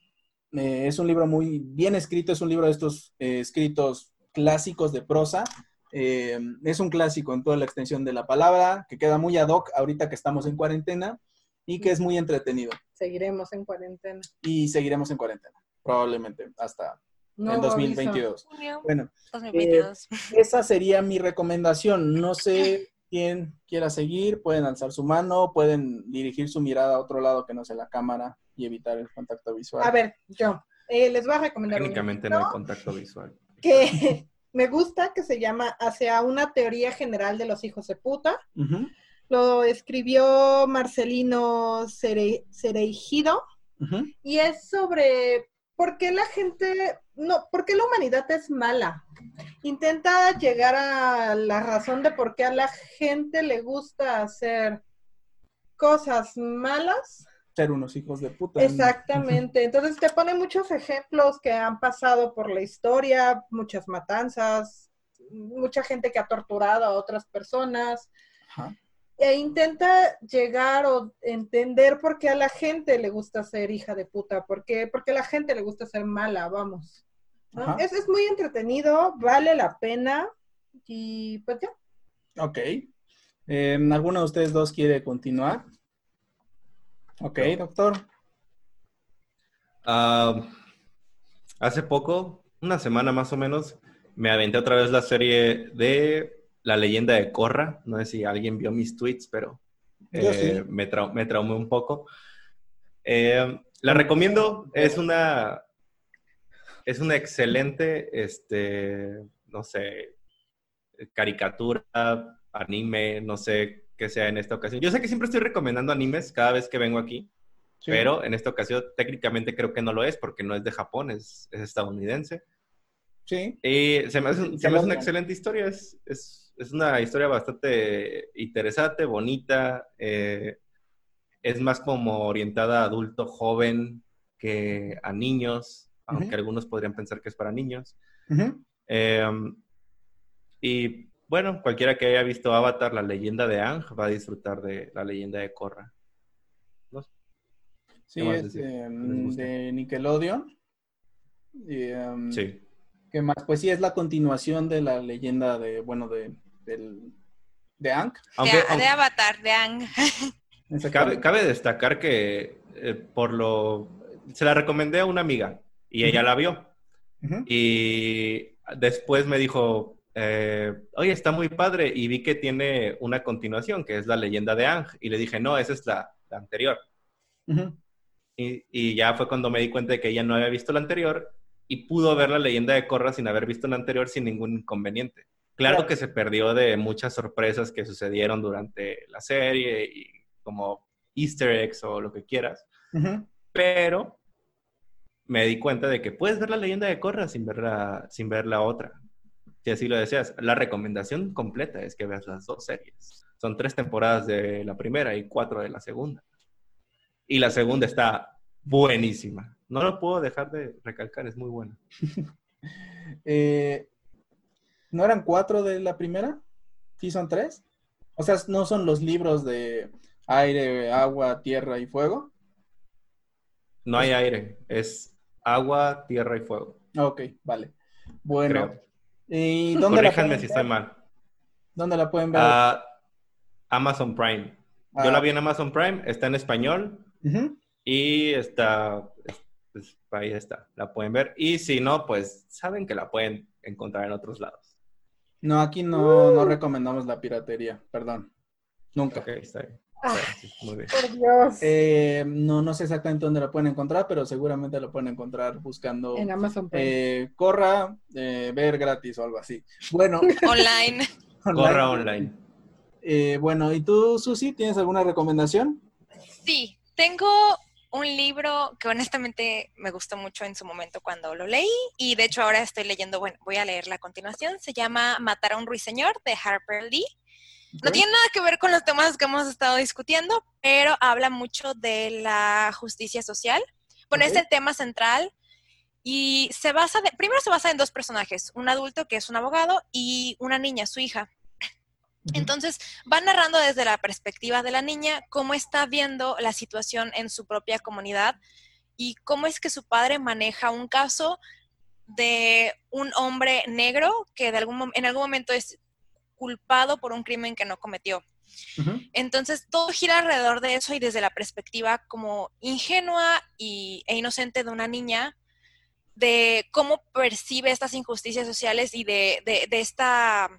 Eh, es un libro muy bien escrito, es un libro de estos escritos clásicos de prosa eh, es un clásico en toda la extensión de la palabra, que queda muy ad hoc ahorita que estamos en cuarentena y que es muy entretenido. Seguiremos en cuarentena. Y seguiremos en cuarentena, probablemente hasta en 2022. Bueno, eh, esa sería mi recomendación. No sé quién quiera seguir, pueden alzar su mano, pueden dirigir su mirada a otro lado que no sea la cámara y evitar el contacto visual. A ver, yo eh, les voy a recomendar. Técnicamente no hay contacto visual. Que me gusta que se llama Hacia una teoría general de los hijos de puta. Lo escribió Marcelino Cereijido y es sobre por qué la gente, no, por qué la humanidad es mala. Intenta llegar a la razón de por qué a la gente le gusta hacer cosas malas ser unos hijos de puta. Exactamente. Entonces te pone muchos ejemplos que han pasado por la historia, muchas matanzas, mucha gente que ha torturado a otras personas. E intenta llegar o entender por qué a la gente le gusta ser hija de puta, por qué, porque a la gente le gusta ser mala, vamos. Es, es, muy entretenido, vale la pena y pues ya. Ok. Eh, ¿Alguno de ustedes dos quiere continuar? Ok, doctor. Ah, hace poco, una semana más o menos, me aventé otra vez la serie de La leyenda de Corra. No sé si alguien vio mis tweets, pero eh, me, me, traumé un poco. Eh, la recomiendo, es una, es una excelente, este, no sé, caricatura, anime, no sé que sea en esta ocasión. Yo sé que siempre estoy recomendando animes cada vez que vengo aquí, pero en esta ocasión técnicamente creo que no lo es porque no es de Japón, es, estadounidense. Sí. Y se me hace, una excelente historia, es, es, es, una historia bastante interesante, bonita, eh, es más como orientada a adulto joven que a niños, aunque algunos podrían pensar que es para niños. Em, y bueno, cualquiera que haya visto Avatar, la leyenda de Ang, va a disfrutar de la leyenda de Korra. Sí, es em, de Nickelodeon. Em, sí. ¿Qué más? Pues sí, es la continuación de la leyenda de, bueno, de, del, de Ang. de, Avatar, de Ang. Cabe, destacar que eh, por lo... Se la recomendé a una amiga y ella la vio. Y después me dijo, eh, oye, está muy padre y vi que tiene una continuación, que es la leyenda de Ang, y le dije, no, esa es la, anterior. y, ya fue cuando me di cuenta de que ella no había visto la anterior y pudo ver la leyenda de Korra sin haber visto la anterior sin ningún inconveniente. Claro, que se perdió de muchas sorpresas que sucedieron durante la serie y como easter eggs o lo que quieras, pero me di cuenta de que puedes ver la leyenda de Korra sin ver sin ver la otra si así lo deseas. La recomendación completa es que veas las dos series. Son tres temporadas de la primera y cuatro de la segunda. Y la segunda está buenísima. No lo puedo dejar de recalcar, es muy buena. Eh, ¿No eran cuatro de la primera? ¿Sí son tres? O sea, ¿no son los libros de aire, agua, tierra y fuego? No hay aire, es agua, tierra y fuego. Ok, vale. Bueno, ¿Y dónde Corríjanme si estoy mal. ¿Dónde la pueden ver? Uh, Amazon Prime. Yo la ah. vi en Amazon Prime, está en español. Y está, pues, ahí está, la pueden ver. Y si no, pues saben que la pueden encontrar en otros lados. No, aquí no, no recomendamos la piratería, perdón. Nunca. Ok, está bien. Ah, muy bien. Por Dios. Eh, no, no sé exactamente dónde la pueden encontrar, pero seguramente la pueden encontrar buscando. En Amazon eh, corra, eh, ver gratis o algo así. Bueno. online. Corra online. bueno, ¿y tú, Susi, tienes alguna recomendación? Sí, tengo un libro que honestamente me gustó mucho en su momento cuando lo leí y de hecho ahora estoy leyendo, bueno, voy a leer la continuación, se llama Matar a un ruiseñor de Harper Lee. No tiene nada que ver con los temas que hemos estado discutiendo, pero habla mucho de la justicia social. Bueno, es el tema central y se basa, de, primero se basa en dos personajes, un adulto que es un abogado y una niña, su hija. Entonces, va narrando desde la perspectiva de la niña cómo está viendo la situación en su propia comunidad y cómo es que su padre maneja un caso de un hombre negro que de algún, en algún momento es culpado por un crimen que no cometió. Entonces, todo gira alrededor de eso y desde la perspectiva como ingenua y, e inocente de una niña, de cómo percibe estas injusticias sociales y de, de esta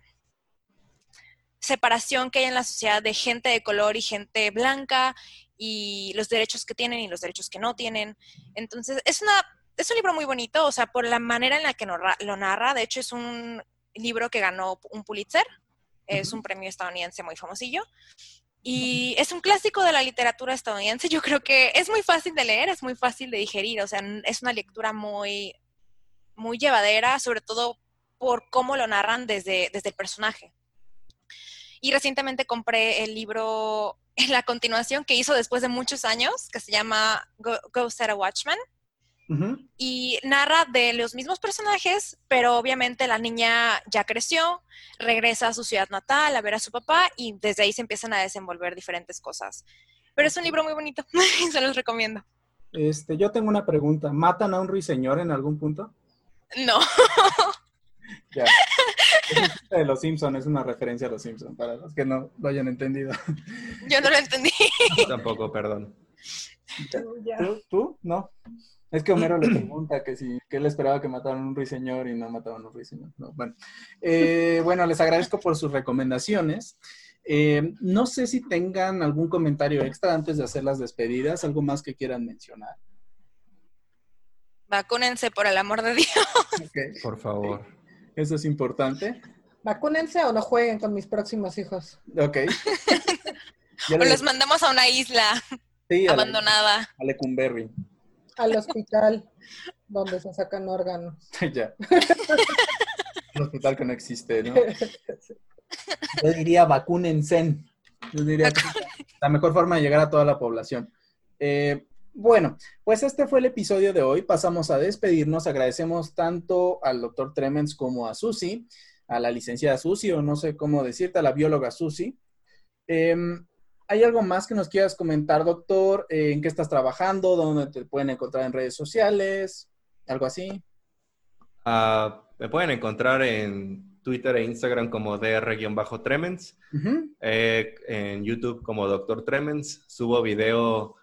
separación que hay en la sociedad de gente de color y gente blanca y los derechos que tienen y los derechos que no tienen. Entonces, es, una, es un libro muy bonito, o sea, por la manera en la que lo narra. De hecho, es un libro que ganó un Pulitzer, es un premio estadounidense muy famosillo. Y es un clásico de la literatura estadounidense. Yo creo que es muy fácil de leer, es muy fácil de digerir. O sea, es una lectura muy, muy llevadera, sobre todo por cómo lo narran desde, desde el personaje. Y recientemente compré el libro la continuación que hizo después de muchos años, que se llama Go, Set a Watchman. Y narra de los mismos personajes, pero obviamente la niña ya creció, regresa a su ciudad natal a ver a su papá y desde ahí se empiezan a desenvolver diferentes cosas. Pero es un libro muy bonito y se los recomiendo. Este, yo tengo una pregunta. ¿Matan a un ruiseñor en algún punto? No. ya. de los Simpsons es una referencia a los Simpsons, para los que no lo hayan entendido. Yo no lo entendí. Tampoco, perdón. ¿Tú? No. Es que Homero le pregunta que si que él esperaba que mataran un ruiseñor y no mataban un ruiseñor. bueno. Eh, bueno, les agradezco por sus recomendaciones. Eh, no sé si tengan algún comentario extra antes de hacer las despedidas, algo más que quieran mencionar. Vacúnense por el amor de Dios. Por favor. Eso es importante. Vacúnense o no jueguen con mis próximos hijos. Ok. o los mandamos a una isla abandonada. A, Lecumberri. Al hospital donde se sacan órganos. ya. Un hospital que no existe, ¿no? Yo diría vacúnense. Yo diría que la mejor forma de llegar a toda la población. Eh, bueno, pues este fue el episodio de hoy. Pasamos a despedirnos. Agradecemos tanto al doctor Tremens como a Susi, a la licenciada Susi, o no sé cómo decirte, a la bióloga Susi. Em, ¿Hay algo más que nos quieras comentar, doctor? ¿En qué estás trabajando? ¿Dónde te pueden encontrar en redes sociales? ¿Algo así? Ah, me pueden encontrar en Twitter e Instagram como dr-tremens, eh, en YouTube como doctor Tremens. Subo video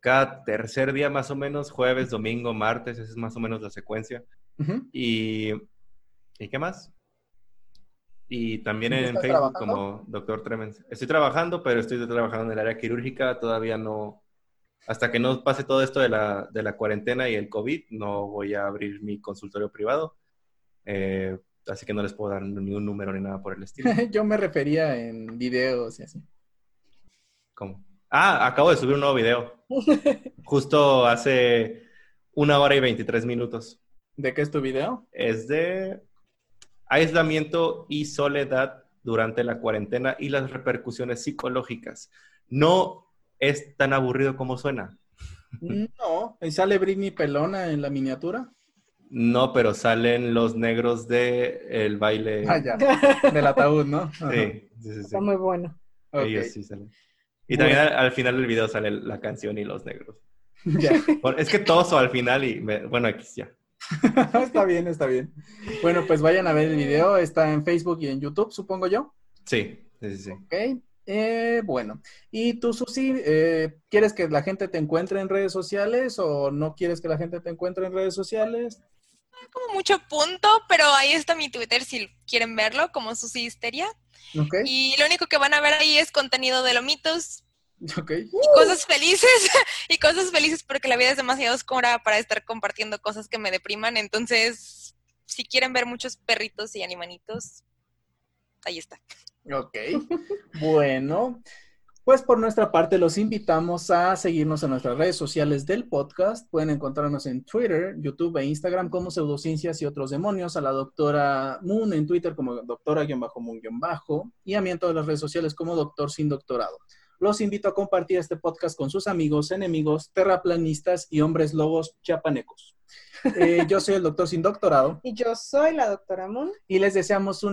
cada tercer día más o menos, jueves, domingo, martes, esa es más o menos la secuencia. y, ¿Y qué más? Y también en Facebook como Doctor Tremens. Estoy trabajando, pero estoy trabajando en el área quirúrgica, todavía no, hasta que no pase todo esto de la, de la cuarentena y el COVID, no voy a abrir mi consultorio privado. Eh, así que no les puedo dar ni un número ni nada por el estilo. Yo me refería en videos y así. ¿Cómo? Ah, acabo de subir un nuevo video. Justo hace una hora y 23 minutos. ¿De qué es tu video? Es de aislamiento y soledad durante la cuarentena y las repercusiones psicológicas. No es tan aburrido como suena. No, ¿y sale Britney Pelona en la miniatura? No, pero salen los negros de el baile. Ah, ya. Del ataúd, ¿no? Sí, sí, sí, Está muy bueno. Ellos sí salen. Y también al, final del video sale la canción y los negros. Es que toso al final y bueno, aquí ya. está bien, está bien. Bueno, pues vayan a ver el video, está en Facebook y en YouTube, supongo yo. Sí, sí, sí. Ok. Eh, bueno, ¿y tú, Susi, eh, quieres que la gente te encuentre en redes sociales o no quieres que la gente te encuentre en redes sociales? Como mucho punto, pero ahí está mi Twitter si quieren verlo, como Susi Histeria. Y lo único que van a ver ahí es contenido de lomitos. Okay. Y cosas felices, y cosas felices porque la vida es demasiado oscura para estar compartiendo cosas que me depriman. Entonces, si quieren ver muchos perritos y animanitos, ahí está. Ok, bueno, pues por nuestra parte los invitamos a seguirnos en nuestras redes sociales del podcast. Pueden encontrarnos en Twitter, YouTube e Instagram como Pseudociencias y otros demonios, a la doctora Moon en Twitter como doctora-moon-bajo y a mí en todas las redes sociales como doctor sin doctorado. Los invito a compartir este podcast con sus amigos, enemigos, terraplanistas y hombres lobos chiapanecos. Eh, yo soy el doctor sin doctorado. Y yo soy la doctora Moon. Y les deseamos un